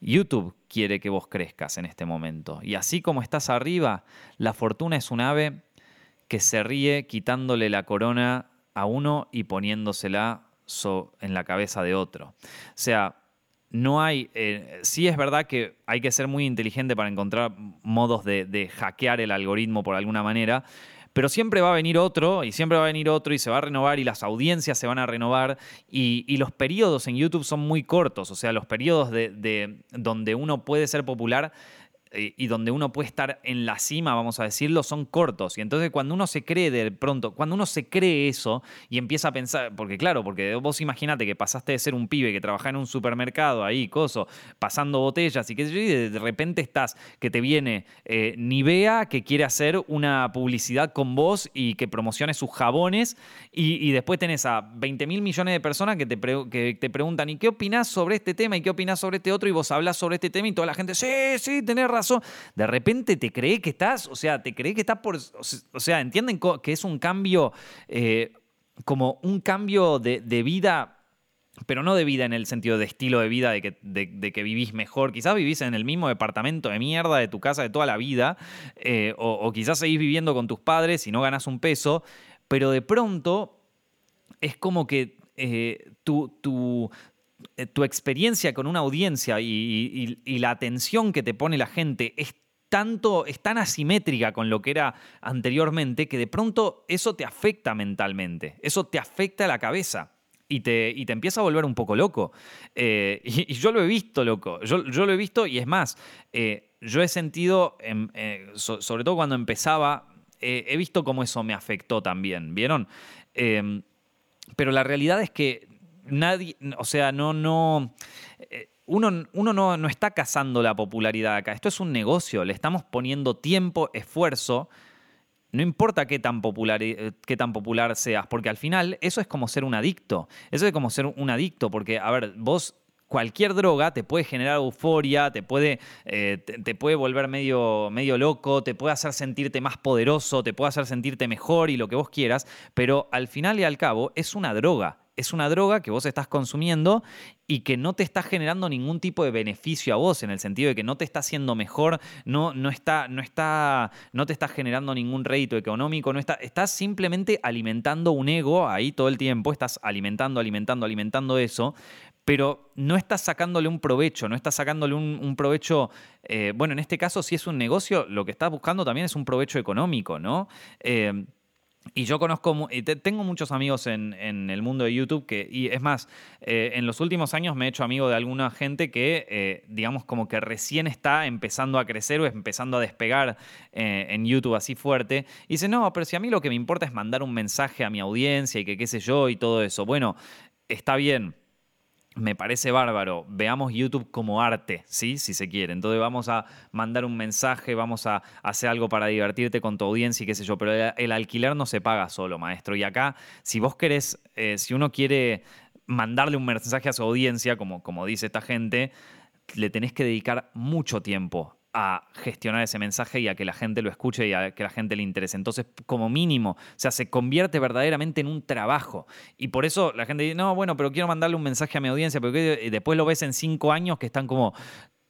YouTube quiere que vos crezcas en este momento. Y así como estás arriba, la fortuna es un ave que se ríe quitándole la corona a uno y poniéndosela en la cabeza de otro. O sea, no hay, eh, sí es verdad que hay que ser muy inteligente para encontrar modos de, hackear el algoritmo por alguna manera, pero siempre va a venir otro y siempre va a venir otro y se va a renovar y las audiencias se van a renovar y, los periodos en YouTube son muy cortos, o sea, los periodos de donde uno puede ser popular y donde uno puede estar en la cima, vamos a decirlo, son cortos. Y entonces cuando uno se cree de pronto, cuando uno se cree eso y empieza a pensar, porque claro, porque vos imagínate que pasaste de ser un pibe que trabajaba en un supermercado ahí, coso, pasando botellas y que de repente estás, que te viene eh, Nivea, que quiere hacer una publicidad con vos y que promocione sus jabones y, después tenés a 20 mil millones de personas que te, que te preguntan, ¿y qué opinás sobre este tema? ¿Y qué opinás sobre este otro? Y vos hablas sobre este tema y toda la gente, sí, sí, tenés razón de repente te cree que estás, o sea, te cree que estás por, o sea, entienden que es un cambio, eh, como un cambio de, vida pero no de vida en el sentido de estilo de vida, de que, de, que, vivís mejor. Quizás vivís en el mismo departamento de mierda de tu casa de toda la vida, eh, o, quizás seguís viviendo con tus padres y no ganas un peso, pero de pronto es como que eh, tu, tu, tu experiencia con una audiencia y, la atención que te pone la gente es tanto, es tan asimétrica con lo que era anteriormente que de pronto eso te afecta mentalmente, eso te afecta a la cabeza. Y te, te empieza a volver un poco loco. Eh, y, yo lo he visto, loco. Yo, lo he visto y es más, eh, yo he sentido, sobre todo cuando empezaba, he visto cómo eso me afectó también, ¿vieron? pero la realidad es que nadie, o sea, no, no, eh, uno, uno no, no, está cazando la popularidad acá. Esto es un negocio, le estamos poniendo tiempo, esfuerzo. No importa qué tan, popular, eh, qué tan popular seas, porque al final eso es como ser un adicto. Eso es como ser un adicto, porque, a ver, vos cualquier droga te puede generar euforia, te puede, eh, te, puede volver medio, medio loco, te puede hacer sentirte más poderoso, te puede hacer sentirte mejor y lo que vos quieras, pero al final y al cabo es una droga es una droga que vos estás consumiendo y que no te está generando ningún tipo de beneficio a vos, en el sentido de que no te está haciendo mejor, no, no, está, no, está, no te está generando ningún rédito económico, no está, estás simplemente alimentando un ego ahí todo el tiempo, estás alimentando, alimentando, alimentando eso, pero no estás sacándole un provecho, no estás sacándole un, provecho, eh, bueno, en este caso si es un negocio, lo que estás buscando también es un provecho económico, ¿no? Eh, y yo conozco, tengo muchos amigos en, el mundo de YouTube que, y es más, eh, en los últimos años me he hecho amigo de alguna gente que, digamos, como que recién está empezando a crecer o empezando a despegar en YouTube así fuerte. Y dice, no, pero si a mí lo que me importa es mandar un mensaje a mi audiencia y que qué sé yo y todo eso. Bueno, está bien me parece bárbaro. Veamos YouTube como arte, ¿sí? Si se quiere. Entonces vamos a mandar un mensaje, vamos a hacer algo para divertirte con tu audiencia y qué sé yo. Pero el, alquiler no se paga solo, maestro. Y acá, si vos querés, eh, si uno quiere mandarle un mensaje a su audiencia, como, como dice esta gente, le tenés que dedicar mucho tiempo a gestionar ese mensaje y a que la gente lo escuche y a que la gente le interese. Entonces, como mínimo, o sea, se convierte verdaderamente en un trabajo. Y por eso la gente dice, no, bueno, pero quiero mandarle un mensaje a mi audiencia, porque después lo ves en cinco años que están como,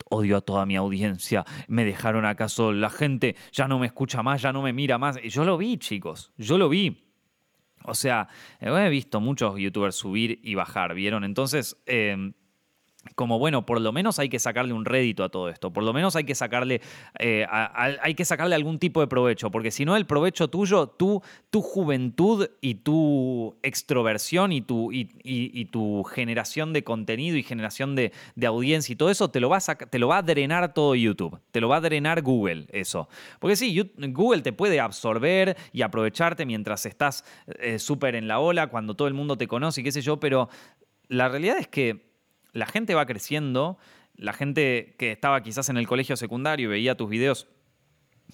odio a toda mi audiencia, me dejaron acaso, la gente ya no me escucha más, ya no me mira más. Yo lo vi, chicos, yo lo vi. O sea, he visto muchos youtubers subir y bajar, ¿vieron? Entonces, eh, como bueno, por lo menos hay que sacarle un rédito a todo esto, por lo menos hay que sacarle, eh, hay que sacarle algún tipo de provecho, porque si no el provecho tuyo, tu juventud y tu extroversión y tu, y, tu generación de contenido y generación de, audiencia y todo eso, te lo, va a te lo va a drenar todo YouTube, te lo va a drenar Google eso. Porque sí, Google te puede absorber y aprovecharte mientras estás eh, súper en la ola, cuando todo el mundo te conoce y qué sé yo, pero la realidad es que la gente va creciendo, la gente que estaba quizás en el colegio secundario y veía tus videos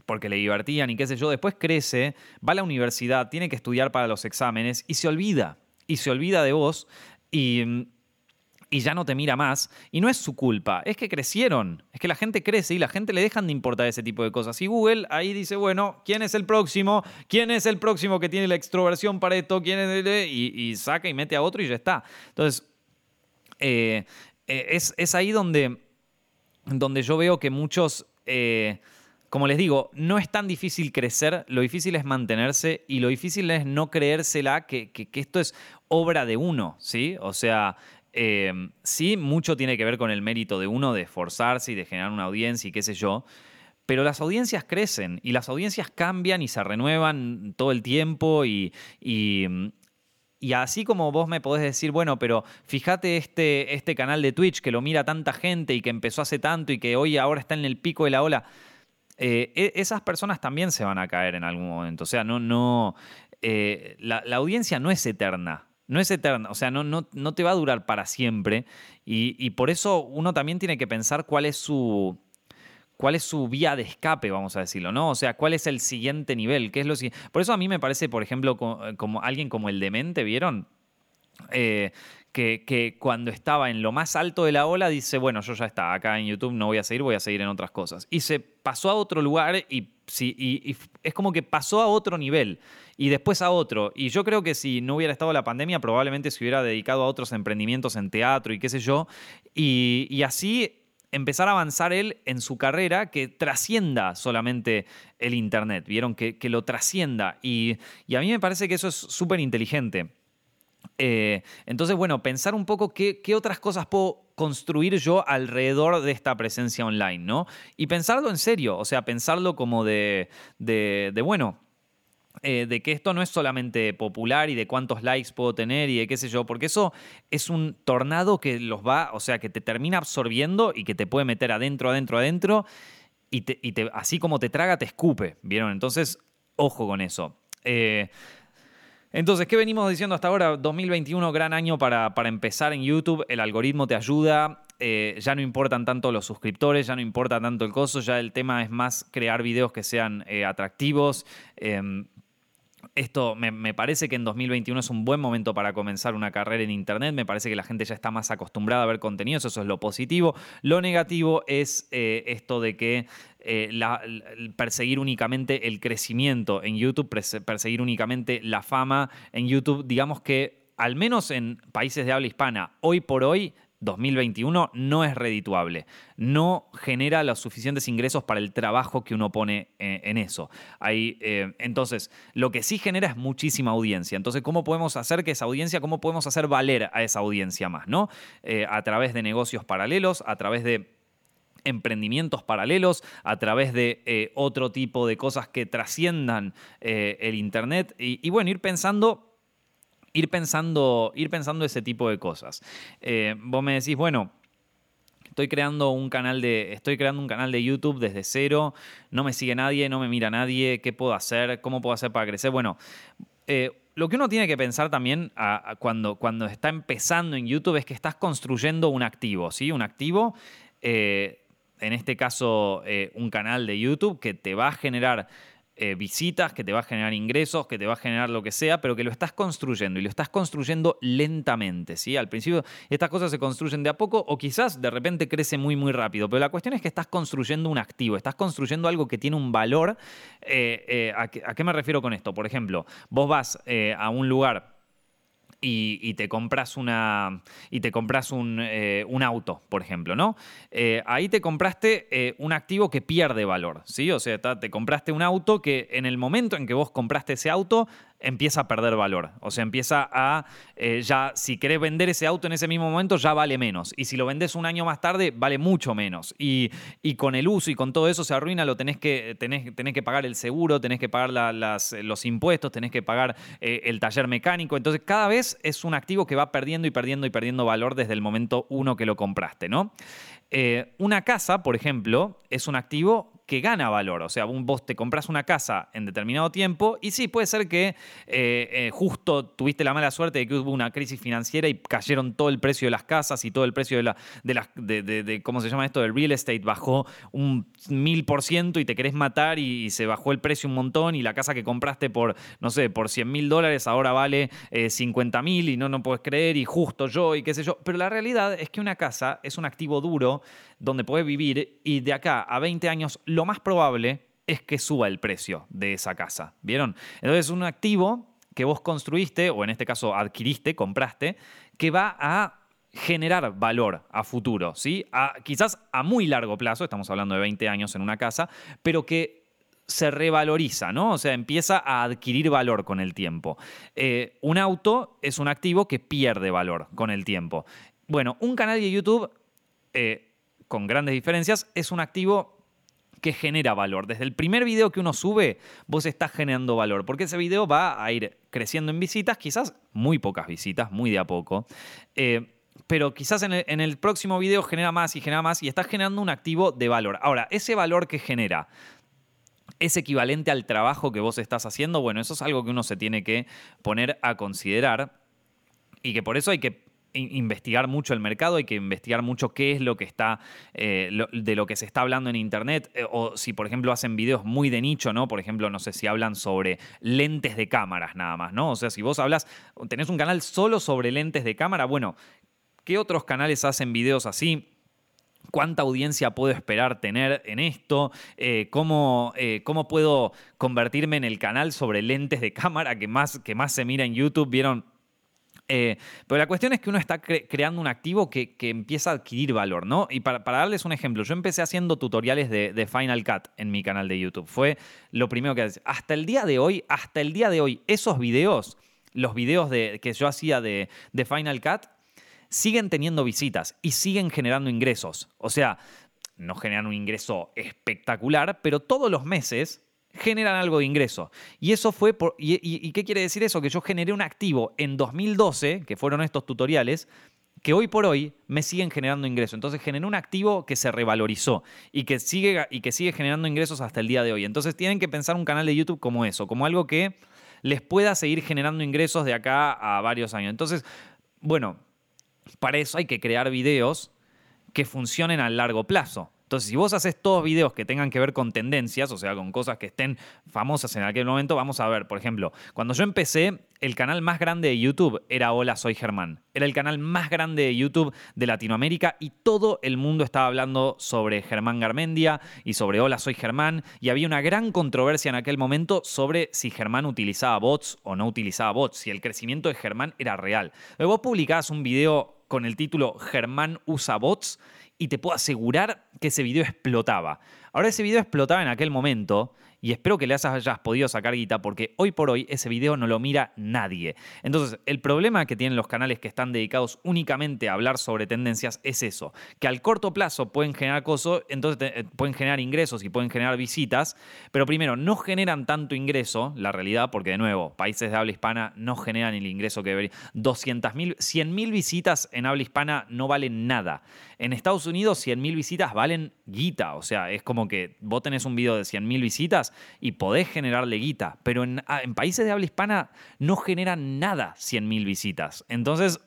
porque le divertían y qué sé yo, después crece, va a la universidad, tiene que estudiar para los exámenes y se olvida, y se olvida de vos y, ya no te mira más. Y no es su culpa, es que crecieron, es que la gente crece y la gente le dejan de importar ese tipo de cosas. Y Google ahí dice, bueno, ¿quién es el próximo? ¿Quién es el próximo que tiene la extroversión para esto? ¿Quién es? Y, y saca y mete a otro y ya está. Entonces, eh, eh, es, ahí donde, donde yo veo que muchos, eh, como les digo, no es tan difícil crecer, lo difícil es mantenerse y lo difícil es no creérsela que, que, esto es obra de uno, ¿sí? O sea, sí, mucho tiene que ver con el mérito de uno, de esforzarse y de generar una audiencia y qué sé yo. Pero las audiencias crecen y las audiencias cambian y se renuevan todo el tiempo y así como vos me podés decir, bueno, pero fíjate este, este canal de Twitch que lo mira tanta gente y que empezó hace tanto y que hoy ahora está en el pico de la ola, eh, e, esas personas también se van a caer en algún momento. O sea, no, no, eh, la, audiencia no es eterna. No es eterna, o sea, no, no, no te va a durar para siempre. y por eso uno también tiene que pensar cuál es su, cuál es su vía de escape, vamos a decirlo, ¿no? O sea, cuál es el siguiente nivel, qué es lo Por eso a mí me parece, por ejemplo, eh, como, alguien como el demente, ¿vieron? Eh, que, que, cuando estaba en lo más alto de la ola dice, bueno, yo ya está, acá en YouTube no voy a seguir, voy a seguir en otras cosas. Y se pasó a otro lugar y, sí, y, es como que pasó a otro nivel y después a otro. Y yo creo que si no hubiera estado la pandemia, probablemente se hubiera dedicado a otros emprendimientos en teatro y qué sé yo. Y, y así empezar a avanzar él en su carrera que trascienda solamente el Internet, ¿vieron? Que, lo trascienda. Y, a mí me parece que eso es súper inteligente. Eh, entonces, bueno, pensar un poco qué, otras cosas puedo construir yo alrededor de esta presencia online, ¿no? Y pensarlo en serio, o sea, pensarlo como de, de bueno, eh, de que esto no es solamente popular y de cuántos likes puedo tener y de qué sé yo, porque eso es un tornado que los va, o sea, que te termina absorbiendo y que te puede meter adentro, adentro, adentro, y, te, así como te traga, te escupe, ¿vieron? Entonces, ojo con eso. Eh, entonces, ¿qué venimos diciendo hasta ahora? 2021, gran año para, para empezar en YouTube, el algoritmo te ayuda, eh, ya no importan tanto los suscriptores, ya no importa tanto el costo, ya el tema es más crear videos que sean atractivos. Em, esto me, parece que en 2021 es un buen momento para comenzar una carrera en Internet. Me parece que la gente ya está más acostumbrada a ver contenidos, eso es lo positivo. Lo negativo es eh, esto de que eh, perseguir únicamente el crecimiento en YouTube, perseguir únicamente la fama en YouTube, digamos que al menos en países de habla hispana, hoy por hoy 2021 no es redituable, no genera los suficientes ingresos para el trabajo que uno pone eh, en, eso. Eh, entonces, lo que sí genera es muchísima audiencia. Entonces, ¿cómo podemos hacer que esa audiencia, cómo podemos hacer valer a esa audiencia más? ¿no? Eh, a través de negocios paralelos, a través de emprendimientos paralelos, a través de otro tipo de cosas que trasciendan el Internet y bueno, ir pensando ir pensando, ir pensando ese tipo de cosas. Eh, vos me decís, bueno, estoy creando un canal de estoy creando un canal de YouTube desde cero, no me sigue nadie, no me mira nadie, ¿qué puedo hacer? ¿Cómo puedo hacer para crecer? Bueno, eh, lo que uno tiene que pensar también cuando, cuando está empezando en YouTube es que estás construyendo un activo, ¿sí? Un activo, eh, en este caso un canal de YouTube que te va a generar eh, visitas, que te va a generar ingresos, que te va a generar lo que sea, pero que lo estás construyendo y lo estás construyendo lentamente. ¿sí? Al principio estas cosas se construyen de a poco o quizás de repente crece muy, muy rápido, pero la cuestión es que estás construyendo un activo, estás construyendo algo que tiene un valor. Eh, eh, ¿a, qué, me refiero con esto? Por ejemplo, vos vas a un lugar y, te compras una y te compras un, eh, auto, por ejemplo, ¿no? Eh, ahí te compraste eh, un activo que pierde valor, ¿sí? O sea, te compraste un auto que en el momento en que vos compraste ese auto empieza a perder valor. O sea, empieza a, eh, ya, si querés vender ese auto en ese mismo momento, ya vale menos. Y si lo vendes un año más tarde, vale mucho menos. Y, con el uso y con todo eso se arruina, lo tenés que, tenés, tenés que pagar el seguro, tenés que pagar las, los impuestos, tenés que pagar eh, el taller mecánico. Entonces, cada vez es un activo que va perdiendo y perdiendo y perdiendo valor desde el momento uno que lo compraste, ¿no? Eh, una casa, por ejemplo, es un activo que gana valor. O sea, vos te compras una casa en determinado tiempo y sí, puede ser que eh, eh, justo tuviste la mala suerte de que hubo una crisis financiera y cayeron todo el precio de las casas y todo el precio de la, de, las, de, ¿cómo se llama esto? Del real estate bajó un mil por ciento y te querés matar y, se bajó el precio un montón y la casa que compraste por, no sé, por 100 mil dólares ahora vale 50 eh, mil y no, no puedes creer y justo yo y qué sé yo. Pero la realidad es que una casa es un activo duro donde puedes vivir y de acá a 20 años lo más probable es que suba el precio de esa casa. ¿Vieron? Entonces un activo que vos construiste, o en este caso adquiriste, compraste, que va a generar valor a futuro, ¿sí? quizás a muy largo plazo, estamos hablando de 20 años en una casa, pero que se revaloriza, ¿no? O sea, empieza a adquirir valor con el tiempo. Eh, un auto es un activo que pierde valor con el tiempo. Bueno, un canal de YouTube eh, con grandes diferencias, es un activo que genera valor. Desde el primer video que uno sube, vos estás generando valor, porque ese video va a ir creciendo en visitas, quizás muy pocas visitas, muy de a poco. Eh, pero quizás en el, próximo video genera más y genera más y estás generando un activo de valor. Ahora, ese valor que genera, ¿Es equivalente al trabajo que vos estás haciendo? Bueno, eso es algo que uno se tiene que poner a considerar y que por eso hay que investigar mucho el mercado, hay que investigar mucho qué es lo que está, eh, de lo que se está hablando en Internet, eh, o si por ejemplo hacen videos muy de nicho, ¿no? Por ejemplo, no sé si hablan sobre lentes de cámaras nada más, ¿no? O sea, si vos hablas, tenés un canal solo sobre lentes de cámara, bueno, ¿qué otros canales hacen videos así? ¿Cuánta audiencia puedo esperar tener en esto? Eh, ¿cómo, ¿cómo, puedo convertirme en el canal sobre lentes de cámara que más, que más se mira en YouTube? ¿Vieron? Eh, pero la cuestión es que uno está creando un activo que, empieza a adquirir valor, ¿no? Y para, darles un ejemplo, yo empecé haciendo tutoriales de, Final Cut en mi canal de YouTube. Fue lo primero que hasta el día de hoy, hasta el día de hoy, esos videos, los videos de, que yo hacía de Final Cut, siguen teniendo visitas y siguen generando ingresos. O sea, no generan un ingreso espectacular, pero todos los meses generan algo de ingreso. Y eso fue por, y, qué quiere decir eso? Que yo generé un activo en 2012, que fueron estos tutoriales, que hoy por hoy me siguen generando ingresos. Entonces generé un activo que se revalorizó y que, sigue, y que sigue generando ingresos hasta el día de hoy. Entonces tienen que pensar un canal de YouTube como eso, como algo que les pueda seguir generando ingresos de acá a varios años. Entonces, bueno, para eso hay que crear videos que funcionen a largo plazo. Entonces, si vos haces todos videos que tengan que ver con tendencias, o sea, con cosas que estén famosas en aquel momento, vamos a ver, por ejemplo, cuando yo empecé, el canal más grande de YouTube era Hola, soy Germán. Era el canal más grande de YouTube de Latinoamérica y todo el mundo estaba hablando sobre Germán Garmendia y sobre Hola, soy Germán. Y había una gran controversia en aquel momento sobre si Germán utilizaba bots o no utilizaba bots, si el crecimiento de Germán era real. Vos publicabas un video con el título Germán usa bots y te puedo asegurar que ese video explotaba. Ahora ese video explotaba en aquel momento y espero que le hayas podido sacar guita porque hoy por hoy ese video no lo mira nadie. Entonces, el problema que tienen los canales que están dedicados únicamente a hablar sobre tendencias es eso, que al corto plazo pueden generar cosas, entonces eh, pueden generar ingresos y pueden generar visitas, pero primero, no generan tanto ingreso, la realidad, porque de nuevo, países de habla hispana no generan el ingreso que deberían. 200.000, 100.000 visitas en habla hispana no valen nada. En Estados Unidos, 100.000 visitas valen guita, o sea, es como que vos tenés un video de 100.000 visitas y podés generarle guita, pero en, ah, en países de habla hispana no generan nada 100.000 visitas. Entonces,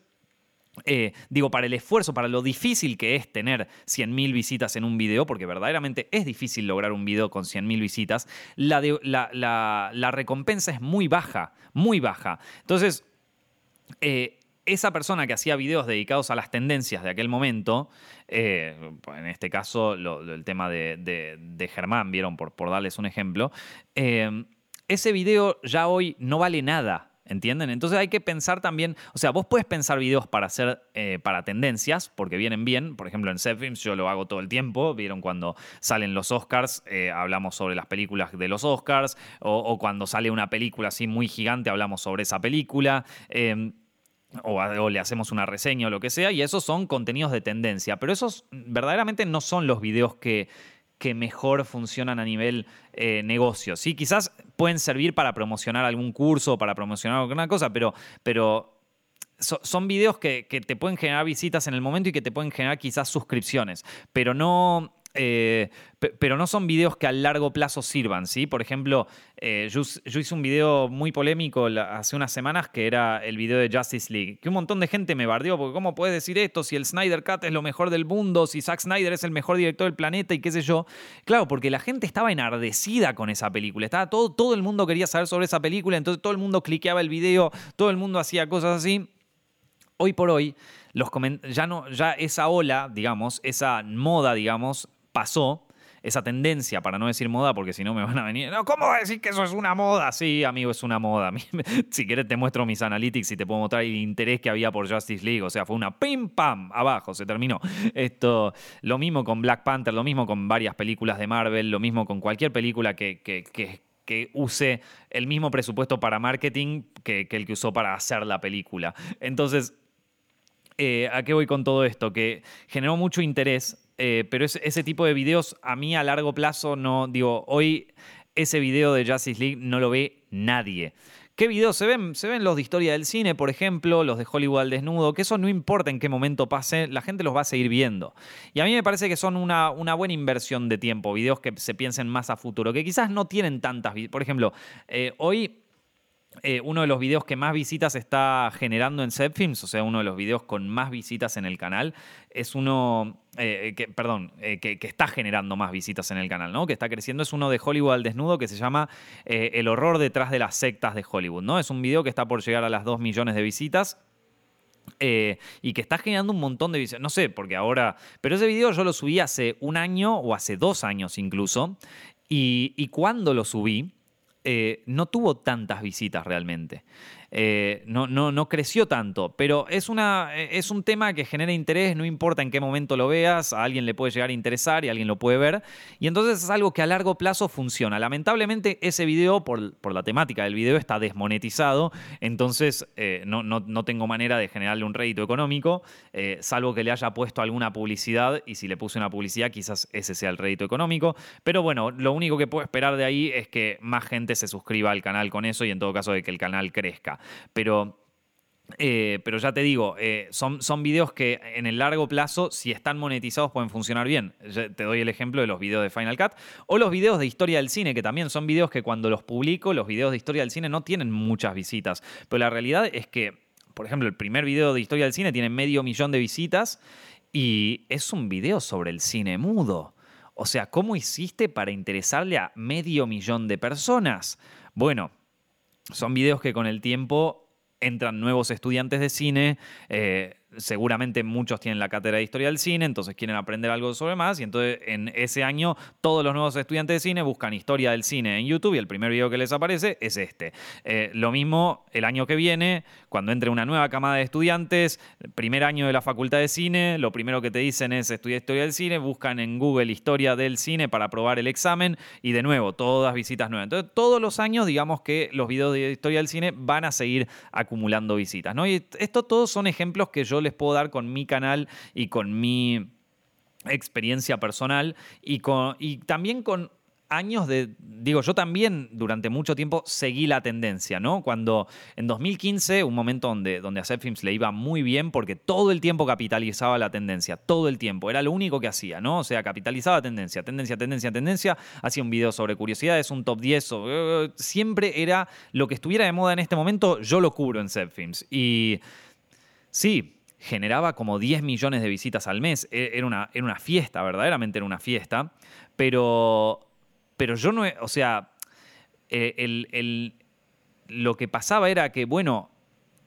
eh, digo, para el esfuerzo, para lo difícil que es tener 100.000 visitas en un video, porque verdaderamente es difícil lograr un video con 100.000 visitas, la, la, recompensa es muy baja, muy baja. Entonces, eh, esa persona que hacía videos dedicados a las tendencias de aquel momento, eh, en este caso el tema de, Germán, vieron, por, por darles un ejemplo, eh, ese video ya hoy no vale nada. ¿Entienden? Entonces hay que pensar también, o sea, vos puedes pensar videos para hacer, eh, para tendencias, porque vienen bien. Por ejemplo, en Zepfilms yo lo hago todo el tiempo. Vieron cuando salen los Oscars, hablamos sobre las películas de los Oscars, o, cuando sale una película así muy gigante, hablamos sobre esa película o, le hacemos una reseña o lo que sea, y esos son contenidos de tendencia, pero esos verdaderamente no son los videos que, que mejor funcionan a nivel eh, negocio. ¿sí? Quizás pueden servir para promocionar algún curso, para promocionar alguna cosa, pero, pero son videos que, que, te pueden generar visitas en el momento y que te pueden generar quizás suscripciones, pero no, eh, pero no son videos que a largo plazo sirvan, ¿sí? Por ejemplo, eh, yo, hice un video muy polémico hace unas semanas que era el video de Justice League, que un montón de gente me bardeó, porque ¿cómo puedes decir esto si el Snyder Cut es lo mejor del mundo, si Zack Snyder es el mejor director del planeta y qué sé yo? Claro, porque la gente estaba enardecida con esa película, estaba todo, todo el mundo quería saber sobre esa película, entonces todo el mundo cliqueaba el video, todo el mundo hacía cosas así. Hoy por hoy, ya esa ola, digamos, esa moda, digamos, pasó esa tendencia, para no decir moda, porque si no me van a venir. No, ¿cómo decir que eso es una moda? Sí, amigo, es una moda. si quieres, te muestro mis analytics y te puedo mostrar el interés que había por Justice League. O sea, fue una pim pam abajo, se terminó. Esto, lo mismo con Black Panther, lo mismo con varias películas de Marvel, lo mismo con cualquier película que, que, que use el mismo presupuesto para marketing que, el que usó para hacer la película. Entonces, eh, ¿a qué voy con todo esto? Que generó mucho interés eh, pero ese, tipo de videos a mí a largo plazo no, digo, hoy ese video de Justice League no lo ve nadie. ¿Qué videos se ven? Se ven los de historia del cine, por ejemplo, los de Hollywood al desnudo, que eso no importa en qué momento pase, la gente los va a seguir viendo. Y a mí me parece que son una, una buena inversión de tiempo, videos que se piensen más a futuro, que quizás no tienen tantas... Por ejemplo, eh, hoy eh, uno de los videos que más visitas está generando en Zepfilms, o sea, uno de los videos con más visitas en el canal, es uno, eh, que, perdón, eh, que, está generando más visitas en el canal, ¿no? Que está creciendo, es uno de Hollywood al desnudo que se llama El horror detrás de las sectas de Hollywood, ¿no? Es un video que está por llegar a las 2 millones de visitas. y que está generando un montón de visitas. No sé, porque ahora. Pero ese video yo lo subí hace un año o hace dos años incluso. Y cuando lo subí, eh, no tuvo tantas visitas realmente. Eh, no, no, no, creció tanto, pero es, una, eh, es un tema que genera interés, no importa en qué momento lo veas, a alguien le puede llegar a interesar y alguien lo puede ver, y entonces es algo que a largo plazo funciona. Lamentablemente ese video, por, por la temática del video, está desmonetizado, entonces eh, no, no, tengo manera de generarle un rédito económico, salvo que le haya puesto alguna publicidad, y si le puse una publicidad quizás ese sea el rédito económico, pero bueno, lo único que puedo esperar de ahí es que más gente se suscriba al canal con eso y en todo caso de que el canal crezca. Pero eh, pero ya te digo, eh, son, son videos que en el largo plazo, si están monetizados, pueden funcionar bien. te doy el ejemplo de los videos de Final Cut o los videos de historia del cine, que también son videos que cuando los publico, los videos de historia del cine no tienen muchas visitas. Pero la realidad es que, por ejemplo, el primer video de historia del cine tiene medio millón de visitas y es un video sobre el cine mudo. O sea, ¿cómo hiciste para interesarle a medio millón de personas? Bueno, son videos que con el tiempo entran nuevos estudiantes de cine. Eh, seguramente muchos tienen la cátedra de historia del cine, entonces quieren aprender algo sobre más y entonces en ese año todos los nuevos estudiantes de cine buscan historia del cine en YouTube y el primer video que les aparece es este. Eh, lo mismo el año que viene, cuando entre una nueva camada de estudiantes, primer año de la facultad de cine, lo primero que te dicen es estudiar historia del cine, buscan en Google historia del cine para probar el examen y de nuevo, todas visitas nuevas. Entonces todos los años digamos que los videos de historia del cine van a seguir acumulando visitas. ¿no? Y esto todos son ejemplos que yo les puedo dar con mi canal y con mi experiencia personal y, con, y también con años de, digo, yo también durante mucho tiempo seguí la tendencia, ¿no? Cuando en 2015, un momento donde, donde a le iba muy bien porque todo el tiempo capitalizaba la tendencia, todo el tiempo, era lo único que hacía, ¿no? O sea, capitalizaba tendencia, tendencia, tendencia, tendencia, hacía un video sobre curiosidades, un top 10, o, siempre era lo que estuviera de moda en este momento, yo lo cubro en Films. Y sí, generaba como 10 millones de visitas al mes. E, era una, era una fiesta, verdaderamente era una fiesta. Pero, pero yo no, o sea, eh, el, lo que pasaba era que, bueno,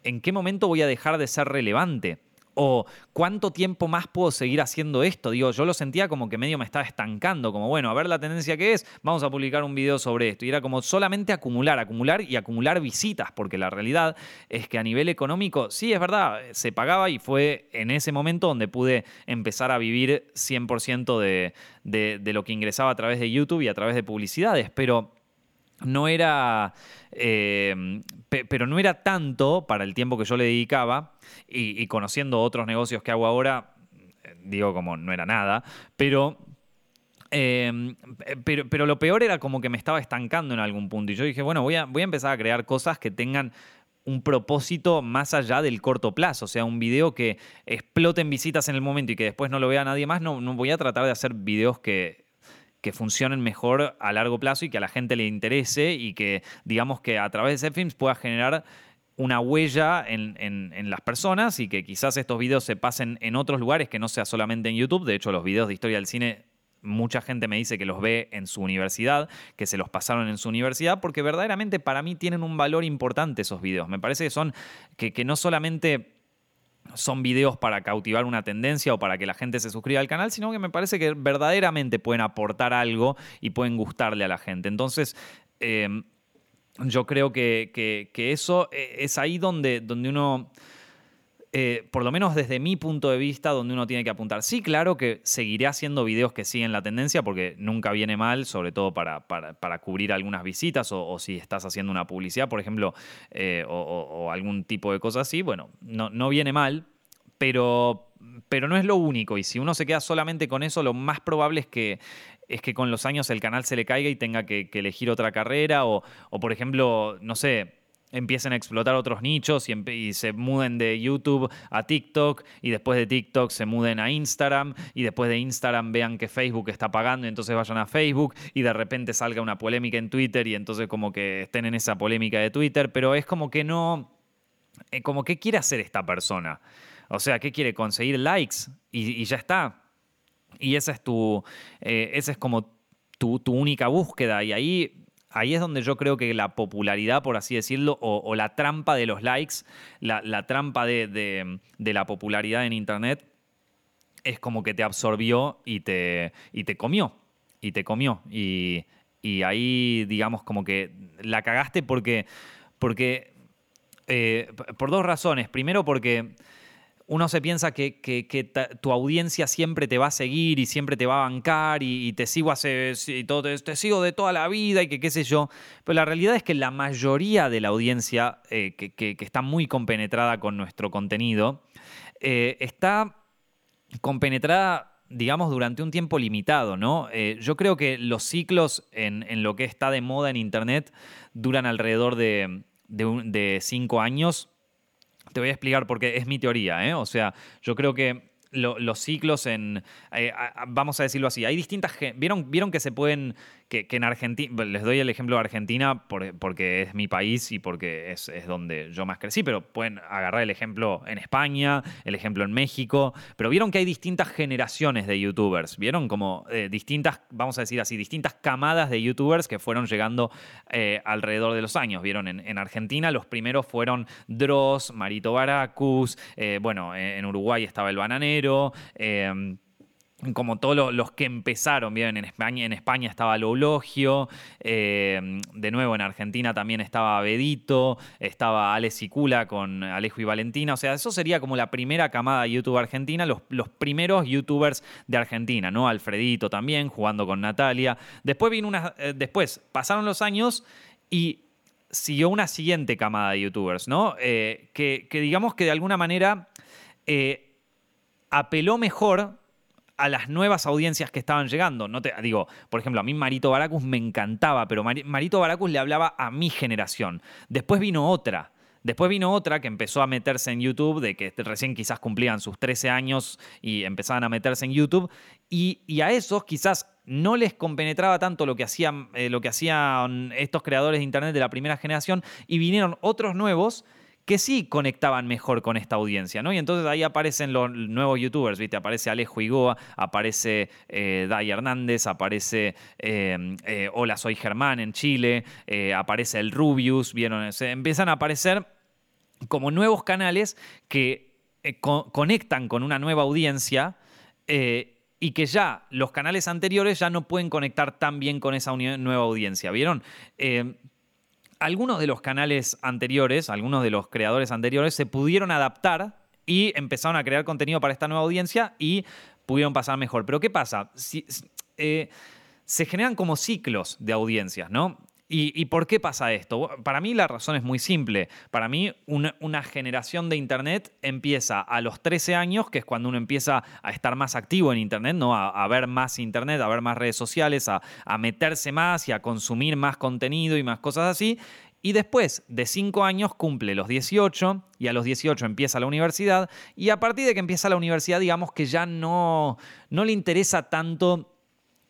¿en qué momento voy a dejar de ser relevante? O cuánto tiempo más puedo seguir haciendo esto. Digo, yo lo sentía como que medio me estaba estancando, como bueno, a ver la tendencia que es, vamos a publicar un video sobre esto. Y era como solamente acumular, acumular y acumular visitas, porque la realidad es que a nivel económico, sí, es verdad, se pagaba y fue en ese momento donde pude empezar a vivir 100% de, de, de lo que ingresaba a través de YouTube y a través de publicidades, pero no era, eh, pero no era tanto para el tiempo que yo le dedicaba y, conociendo otros negocios que hago ahora, digo como no era nada, pero, em, pero, pero, lo peor era como que me estaba estancando en algún punto y yo dije, bueno, voy a, voy a empezar a crear cosas que tengan un propósito más allá del corto plazo, o sea, un video que explote en visitas en el momento y que después no lo vea nadie más, no, no voy a tratar de hacer videos que que funcionen mejor a largo plazo y que a la gente le interese y que digamos que a través de films pueda generar una huella en, las personas y que quizás estos videos se pasen en otros lugares que no sea solamente en YouTube. De hecho, los videos de historia del cine mucha gente me dice que los ve en su universidad, que se los pasaron en su universidad, porque verdaderamente para mí tienen un valor importante esos videos. Me parece que son que, que no solamente son videos para cautivar una tendencia o para que la gente se suscriba al canal, sino que me parece que verdaderamente pueden aportar algo y pueden gustarle a la gente. Entonces, eh, yo creo que, eso eh, es ahí donde, donde uno... Eh, por lo menos desde mi punto de vista, donde uno tiene que apuntar. Sí, claro que seguiré haciendo videos que siguen la tendencia porque nunca viene mal, sobre todo para, para, cubrir algunas visitas o, si estás haciendo una publicidad, por ejemplo, o, algún tipo de cosa así. Bueno, no, no viene mal, pero, pero no es lo único. Y si uno se queda solamente con eso, lo más probable es que, es que con los años el canal se le caiga y tenga que, elegir otra carrera o, por ejemplo, no sé, empiecen a explotar otros nichos y, se muden de YouTube a TikTok y después de TikTok se muden a Instagram y después de Instagram vean que Facebook está pagando y entonces vayan a Facebook y de repente salga una polémica en Twitter y entonces como que estén en esa polémica de Twitter, pero es como que no, eh, como que quiere hacer esta persona. O sea, ¿qué quiere? Conseguir likes y, ya está. Y esa es tu. Eh, esa es como tu, única búsqueda. Y ahí, ahí es donde yo creo que la popularidad, por así decirlo, o, la trampa de los likes, la, trampa de, la popularidad en Internet, es como que te absorbió y te, y te comió. Y te comió. Y, ahí, digamos, como que la cagaste porque. porque eh, por dos razones. Primero, porque uno se piensa que, tu audiencia siempre te va a seguir y siempre te va a bancar y, te sigo hace, todo, te, sigo de toda la vida y que qué sé yo. Pero la realidad es que la mayoría de la audiencia eh, que, está muy compenetrada con nuestro contenido eh, está compenetrada digamos, durante un tiempo limitado, ¿no? Eh, yo creo que los ciclos en, lo que está de moda en Internet duran alrededor de, de cinco años te voy a explicar porque es mi teoría, ¿eh? O sea, yo creo que los ciclos en, eh, vamos a decirlo así, hay distintas, ¿vieron, vieron que se pueden, que, en Argentina, les doy el ejemplo de Argentina porque es mi país y porque es, donde yo más crecí, pero pueden agarrar el ejemplo en España, el ejemplo en México, pero vieron que hay distintas generaciones de youtubers, vieron como eh, distintas, vamos a decir así, distintas camadas de youtubers que fueron llegando eh, alrededor de los años. Vieron en, Argentina los primeros fueron Dross, Marito Baracus, eh, bueno, en Uruguay estaba el bananero como todos los que empezaron, en España, en España estaba Loulogio, eh, de nuevo en Argentina también estaba Bedito, estaba Alex Cula con Alejo y Valentina, o sea, eso sería como la primera camada de YouTube argentina, los, los primeros youtubers de Argentina, ¿no? Alfredito también, jugando con Natalia. Después vino una, eh, después pasaron los años y siguió una siguiente camada de youtubers, ¿no? Eh, que, que, digamos que de alguna manera apeló mejor a las nuevas audiencias que estaban llegando. No te digo, por ejemplo, a mí Marito Baracus me encantaba, pero Marito Baracus le hablaba a mi generación. Después vino otra. Después vino otra que empezó a meterse en YouTube, de que recién quizás cumplían sus 13 años y empezaban a meterse en YouTube. Y, a esos quizás no les compenetraba tanto lo que, hacían, eh, lo que hacían estos creadores de Internet de la primera generación y vinieron otros nuevos que sí conectaban mejor con esta audiencia, ¿no? Y entonces ahí aparecen los nuevos youtubers, ¿viste? Aparece Alejo Igoa, aparece eh, Dai Hernández, aparece eh, eh, Hola, soy Germán en Chile, aparece el Rubius, ¿vieron? Se empiezan a aparecer como nuevos canales que conectan con una nueva audiencia y que ya los canales anteriores ya no pueden conectar tan bien con esa nueva audiencia, ¿vieron? Algunos de los canales anteriores, algunos de los creadores anteriores se pudieron adaptar y empezaron a crear contenido para esta nueva audiencia y pudieron pasar mejor. Pero ¿qué pasa? Eh, se generan como ciclos de audiencias, ¿no? ¿Y, por qué pasa esto? Para mí la razón es muy simple. Para mí una, generación de Internet empieza a los 13 años, que es cuando uno empieza a estar más activo en Internet, ¿no? a, ver más Internet, a ver más redes sociales, a, meterse más y a consumir más contenido y más cosas así. Y después de 5 años cumple los 18 y a los 18 empieza la universidad. Y a partir de que empieza la universidad, digamos que ya no, no le interesa tanto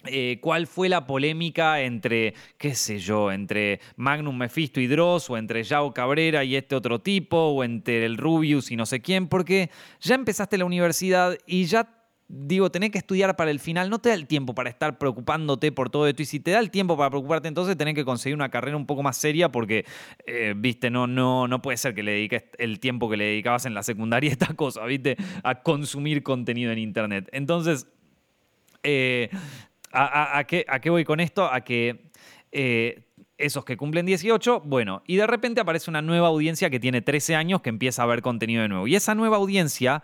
eh, cuál fue la polémica entre, qué sé yo, entre Magnum Mephisto y Dross, o entre Yao Cabrera y este otro tipo, o entre el Rubius y no sé quién, porque ya empezaste la universidad y ya digo, tenés que estudiar para el final, no te da el tiempo para estar preocupándote por todo esto. Y si te da el tiempo para preocuparte, entonces tenés que conseguir una carrera un poco más seria porque, eh, viste, no, no, no puede ser que le dediques el tiempo que le dedicabas en la secundaria a esta cosa, viste, a consumir contenido en Internet. Entonces, eh, ¿A, qué, voy con esto? A que eh, esos que cumplen 18, bueno, y de repente aparece una nueva audiencia que tiene 13 años que empieza a ver contenido de nuevo. Y esa nueva audiencia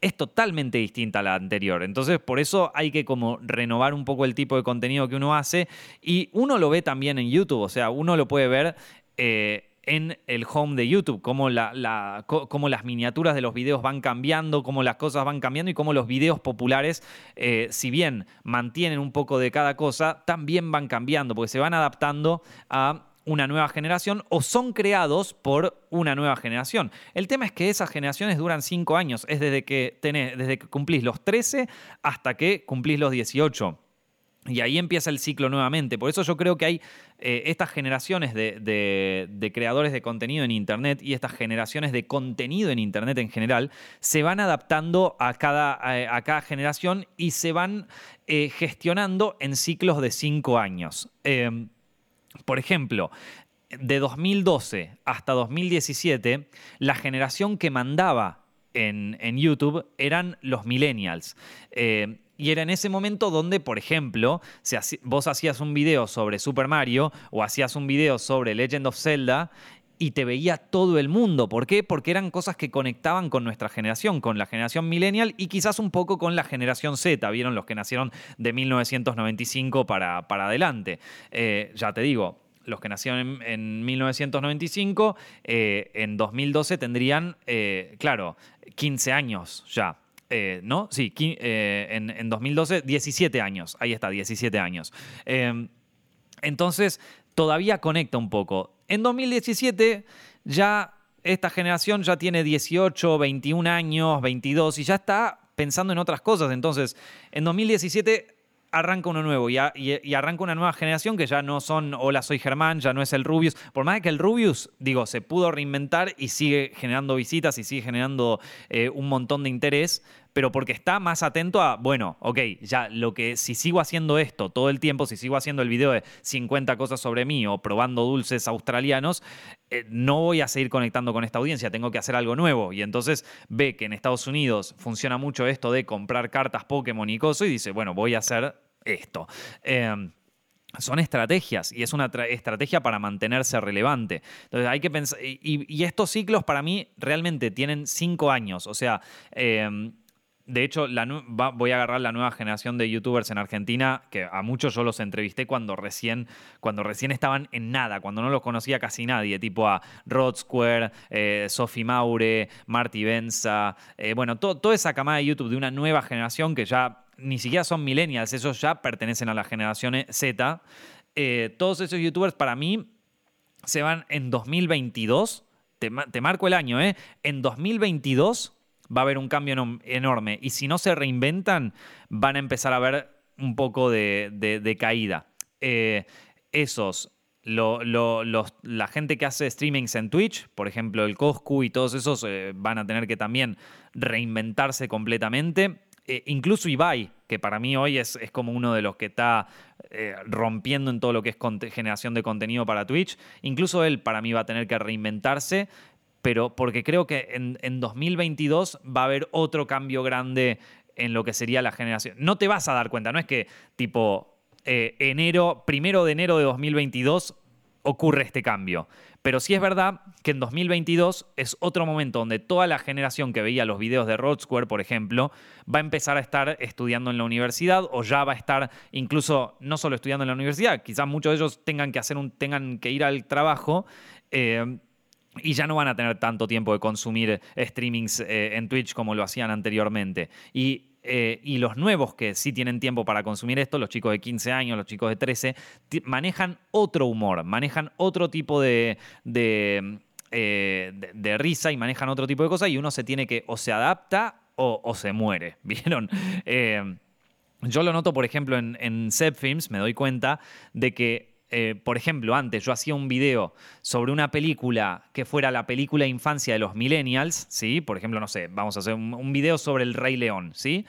es totalmente distinta a la anterior. Entonces, por eso hay que como renovar un poco el tipo de contenido que uno hace. Y uno lo ve también en YouTube, o sea, uno lo puede ver eh, en el home de YouTube, cómo, la, las miniaturas de los videos van cambiando, cómo las cosas van cambiando y cómo los videos populares, eh, si bien mantienen un poco de cada cosa, también van cambiando, porque se van adaptando a una nueva generación o son creados por una nueva generación. El tema es que esas generaciones duran cinco años, es desde que, tenés, desde que cumplís los 13 hasta que cumplís los 18. Y ahí empieza el ciclo nuevamente. Por eso yo creo que hay eh, estas generaciones de, creadores de contenido en Internet y estas generaciones de contenido en Internet en general se van adaptando a cada, generación y se van eh, gestionando en ciclos de cinco años. Em, por ejemplo, de 2012 hasta 2017, la generación que mandaba en, YouTube eran los millennials. Eh, y era en ese momento donde, por ejemplo, vos hacías un video sobre Super Mario o hacías un video sobre Legend of Zelda y te veía todo el mundo. ¿Por qué? Porque eran cosas que conectaban con nuestra generación, con la generación millennial y quizás un poco con la generación Z, vieron los que nacieron de 1995 para, para adelante. Eh, ya te digo, los que nacieron en, 1995, eh, en 2012 tendrían, eh, claro, 15 años ya. Eh, ¿No? Sí, en, 2012, 17 años. Ahí está, 17 años. Em, entonces, todavía conecta un poco. En 2017 ya esta generación ya tiene 18, 21 años, 22 y ya está pensando en otras cosas. Entonces, en 2017 arranca uno nuevo y, arranca una nueva generación que ya no son hola soy Germán, ya no es el Rubius. Por más que el Rubius, digo, se pudo reinventar y sigue generando visitas y sigue generando eh, un montón de interés, pero porque está más atento a, bueno, ok, ya lo que si sigo haciendo esto todo el tiempo, si sigo haciendo el video de 50 cosas sobre mí o probando dulces australianos, eh, no voy a seguir conectando con esta audiencia, tengo que hacer algo nuevo. Y entonces ve que en Estados Unidos funciona mucho esto de comprar cartas Pokémon y cosas y dice, bueno, voy a hacer esto. Em, son estrategias y es una estrategia para mantenerse relevante. Entonces hay que pensar, y, estos ciclos para mí realmente tienen cinco años, o sea, em, de hecho, voy a agarrar la nueva generación de youtubers en Argentina, que a muchos yo los entrevisté cuando recién, cuando recién estaban en nada, cuando no los conocía casi nadie, tipo a Rod Square, eh, Sophie Maure, Marty Benza, eh, bueno, toda esa camada de YouTube de una nueva generación que ya ni siquiera son millennials, esos ya pertenecen a la generación Z. Eh, todos esos youtubers para mí se van en 2022, te, marco el año, ¿eh? En 2022 va a haber un cambio enorme. Y si no se reinventan, van a empezar a ver un poco de, caída. Eh, esos, la gente que hace streamings en Twitch, por ejemplo el Coscu y todos esos, eh, van a tener que también reinventarse completamente. Eh, incluso Ibai, que para mí hoy es, es como uno de los que está rompiendo en todo lo que es generación de contenido para Twitch, incluso él para mí va a tener que reinventarse, pero porque creo que en, 2022 va a haber otro cambio grande en lo que sería la generación. No te vas a dar cuenta, no es que tipo eh, enero, primero de enero de 2022 ocurre este cambio. Pero sí es verdad que en 2022 es otro momento donde toda la generación que veía los videos de Rod Square, por ejemplo, va a empezar a estar estudiando en la universidad o ya va a estar incluso no solo estudiando en la universidad, quizás muchos de ellos tengan que, hacer un, tengan que ir al trabajo. Eh, y ya no van a tener tanto tiempo de consumir streamings eh, en Twitch como lo hacían anteriormente. Eh, y, los nuevos que sí tienen tiempo para consumir esto, los chicos de 15 años, los chicos de 13, manejan otro humor, manejan otro tipo de, eh, de, risa y manejan otro tipo de cosas y uno se tiene que o se adapta o, se muere, ¿vieron? yo lo noto, por ejemplo, en, en Films, me doy cuenta de que eh, por ejemplo, antes yo hacía un video sobre una película que fuera la película de infancia de los millennials, ¿sí? Por ejemplo, no sé, vamos a hacer un, video sobre el Rey León, ¿sí?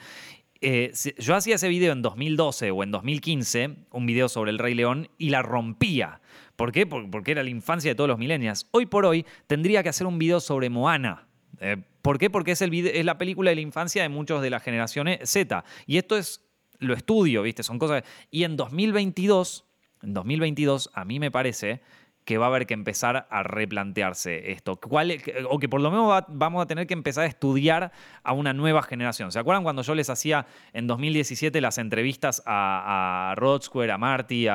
Eh, yo hacía ese video en 2012 o en 2015, un video sobre el Rey León, y la rompía. ¿Por qué? Porque era la infancia de todos los millennials. Hoy por hoy tendría que hacer un video sobre Moana. Eh, ¿Por qué? Porque es, el es la película de la infancia de muchos de las generaciones Z. Y esto es, lo estudio, ¿viste? Son cosas... Y en 2022 en 2022 a mí me parece que va a haber que empezar a replantearse esto. ¿Cuál, o que por lo menos vamos a tener que empezar a estudiar a una nueva generación. ¿Se acuerdan cuando yo les hacía en 2017 las entrevistas a, a Rod Square, a Marty,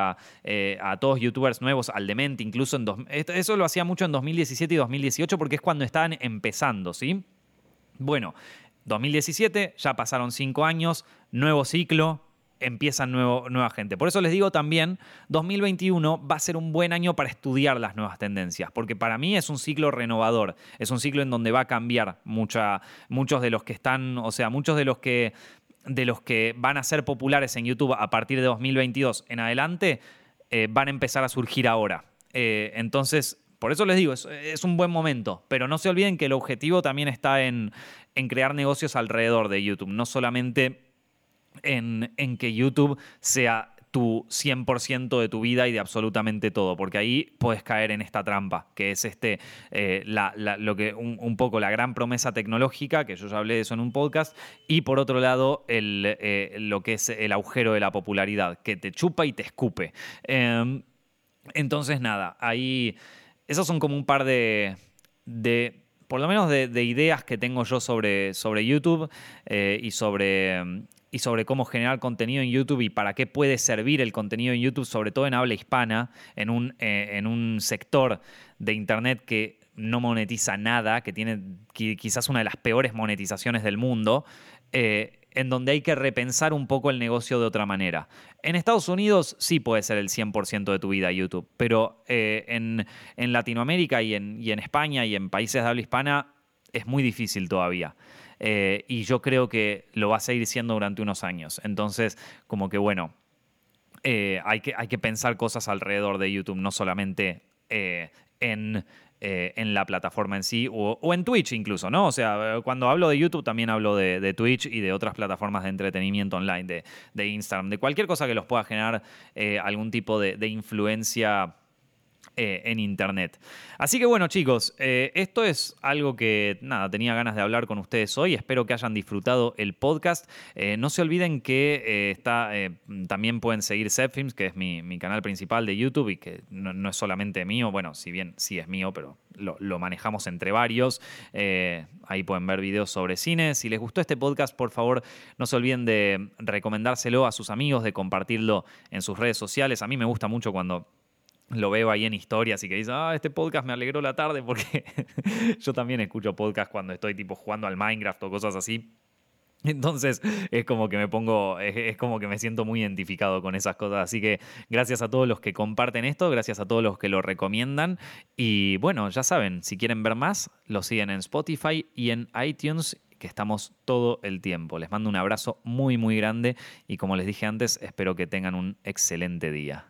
eh, a, todos youtubers nuevos, al Demente, incluso en... Dos, eso lo hacía mucho en 2017 y 2018 porque es cuando estaban empezando, ¿sí? Bueno, 2017, ya pasaron cinco años, nuevo ciclo, empiezan nuevo, nueva gente. Por eso les digo también, 2021 va a ser un buen año para estudiar las nuevas tendencias, porque para mí es un ciclo renovador, es un ciclo en donde va a cambiar mucha, muchos de los que están, o sea, muchos de los que, de los que van a ser populares en YouTube a partir de 2022 en adelante, eh, van a empezar a surgir ahora. Eh, entonces, por eso les digo, es, un buen momento, pero no se olviden que el objetivo también está en, en crear negocios alrededor de YouTube, no solamente en, que YouTube sea tu 100% de tu vida y de absolutamente todo, porque ahí puedes caer en esta trampa, que es este, eh, lo que un, poco la gran promesa tecnológica, que yo ya hablé de eso en un podcast, y por otro lado eh, lo que es el agujero de la popularidad, que te chupa y te escupe. Em, entonces, nada, ahí, esos son como un par de, por lo menos de, ideas que tengo yo sobre, sobre YouTube eh, y sobre y sobre cómo generar contenido en YouTube y para qué puede servir el contenido en YouTube, sobre todo en habla hispana, en un, eh, en un sector de Internet que no monetiza nada, que tiene quizás una de las peores monetizaciones del mundo, eh, en donde hay que repensar un poco el negocio de otra manera. En Estados Unidos sí puede ser el 100% de tu vida YouTube, pero eh, en, Latinoamérica y en, y en España y en países de habla hispana es muy difícil todavía. Eh, y yo creo que lo va a seguir siendo durante unos años. Entonces, como que bueno, eh, hay, que, hay que pensar cosas alrededor de YouTube, no solamente eh, en en la plataforma en sí o, en Twitch incluso, ¿no? O sea, cuando hablo de YouTube también hablo de, Twitch y de otras plataformas de entretenimiento online, de, Instagram, de cualquier cosa que los pueda generar algún tipo de influencia eh, en internet. Así que bueno chicos, eh, esto es algo que nada, tenía ganas de hablar con ustedes hoy. Espero que hayan disfrutado el podcast. Eh, no se olviden que está, también pueden seguir Zepfilms, que es mi, canal principal de YouTube y que no, es solamente mío, bueno, si bien sí es mío, pero lo, lo manejamos entre varios. ahí pueden ver videos sobre cine. Si les gustó este podcast, por favor, no se olviden de recomendárselo a sus amigos, de compartirlo en sus redes sociales. A mí me gusta mucho cuando lo veo ahí en historias y que dice, ah, este podcast me alegró la tarde porque yo también escucho podcast cuando estoy tipo jugando al Minecraft o cosas así. Entonces es como que me pongo, es, como que me siento muy identificado con esas cosas. Así que gracias a todos los que comparten esto, gracias a todos los que lo recomiendan. Y bueno, ya saben, si quieren ver más, lo siguen en Spotify y en iTunes, que estamos todo el tiempo. Les mando un abrazo muy, muy grande y como les dije antes, espero que tengan un excelente día.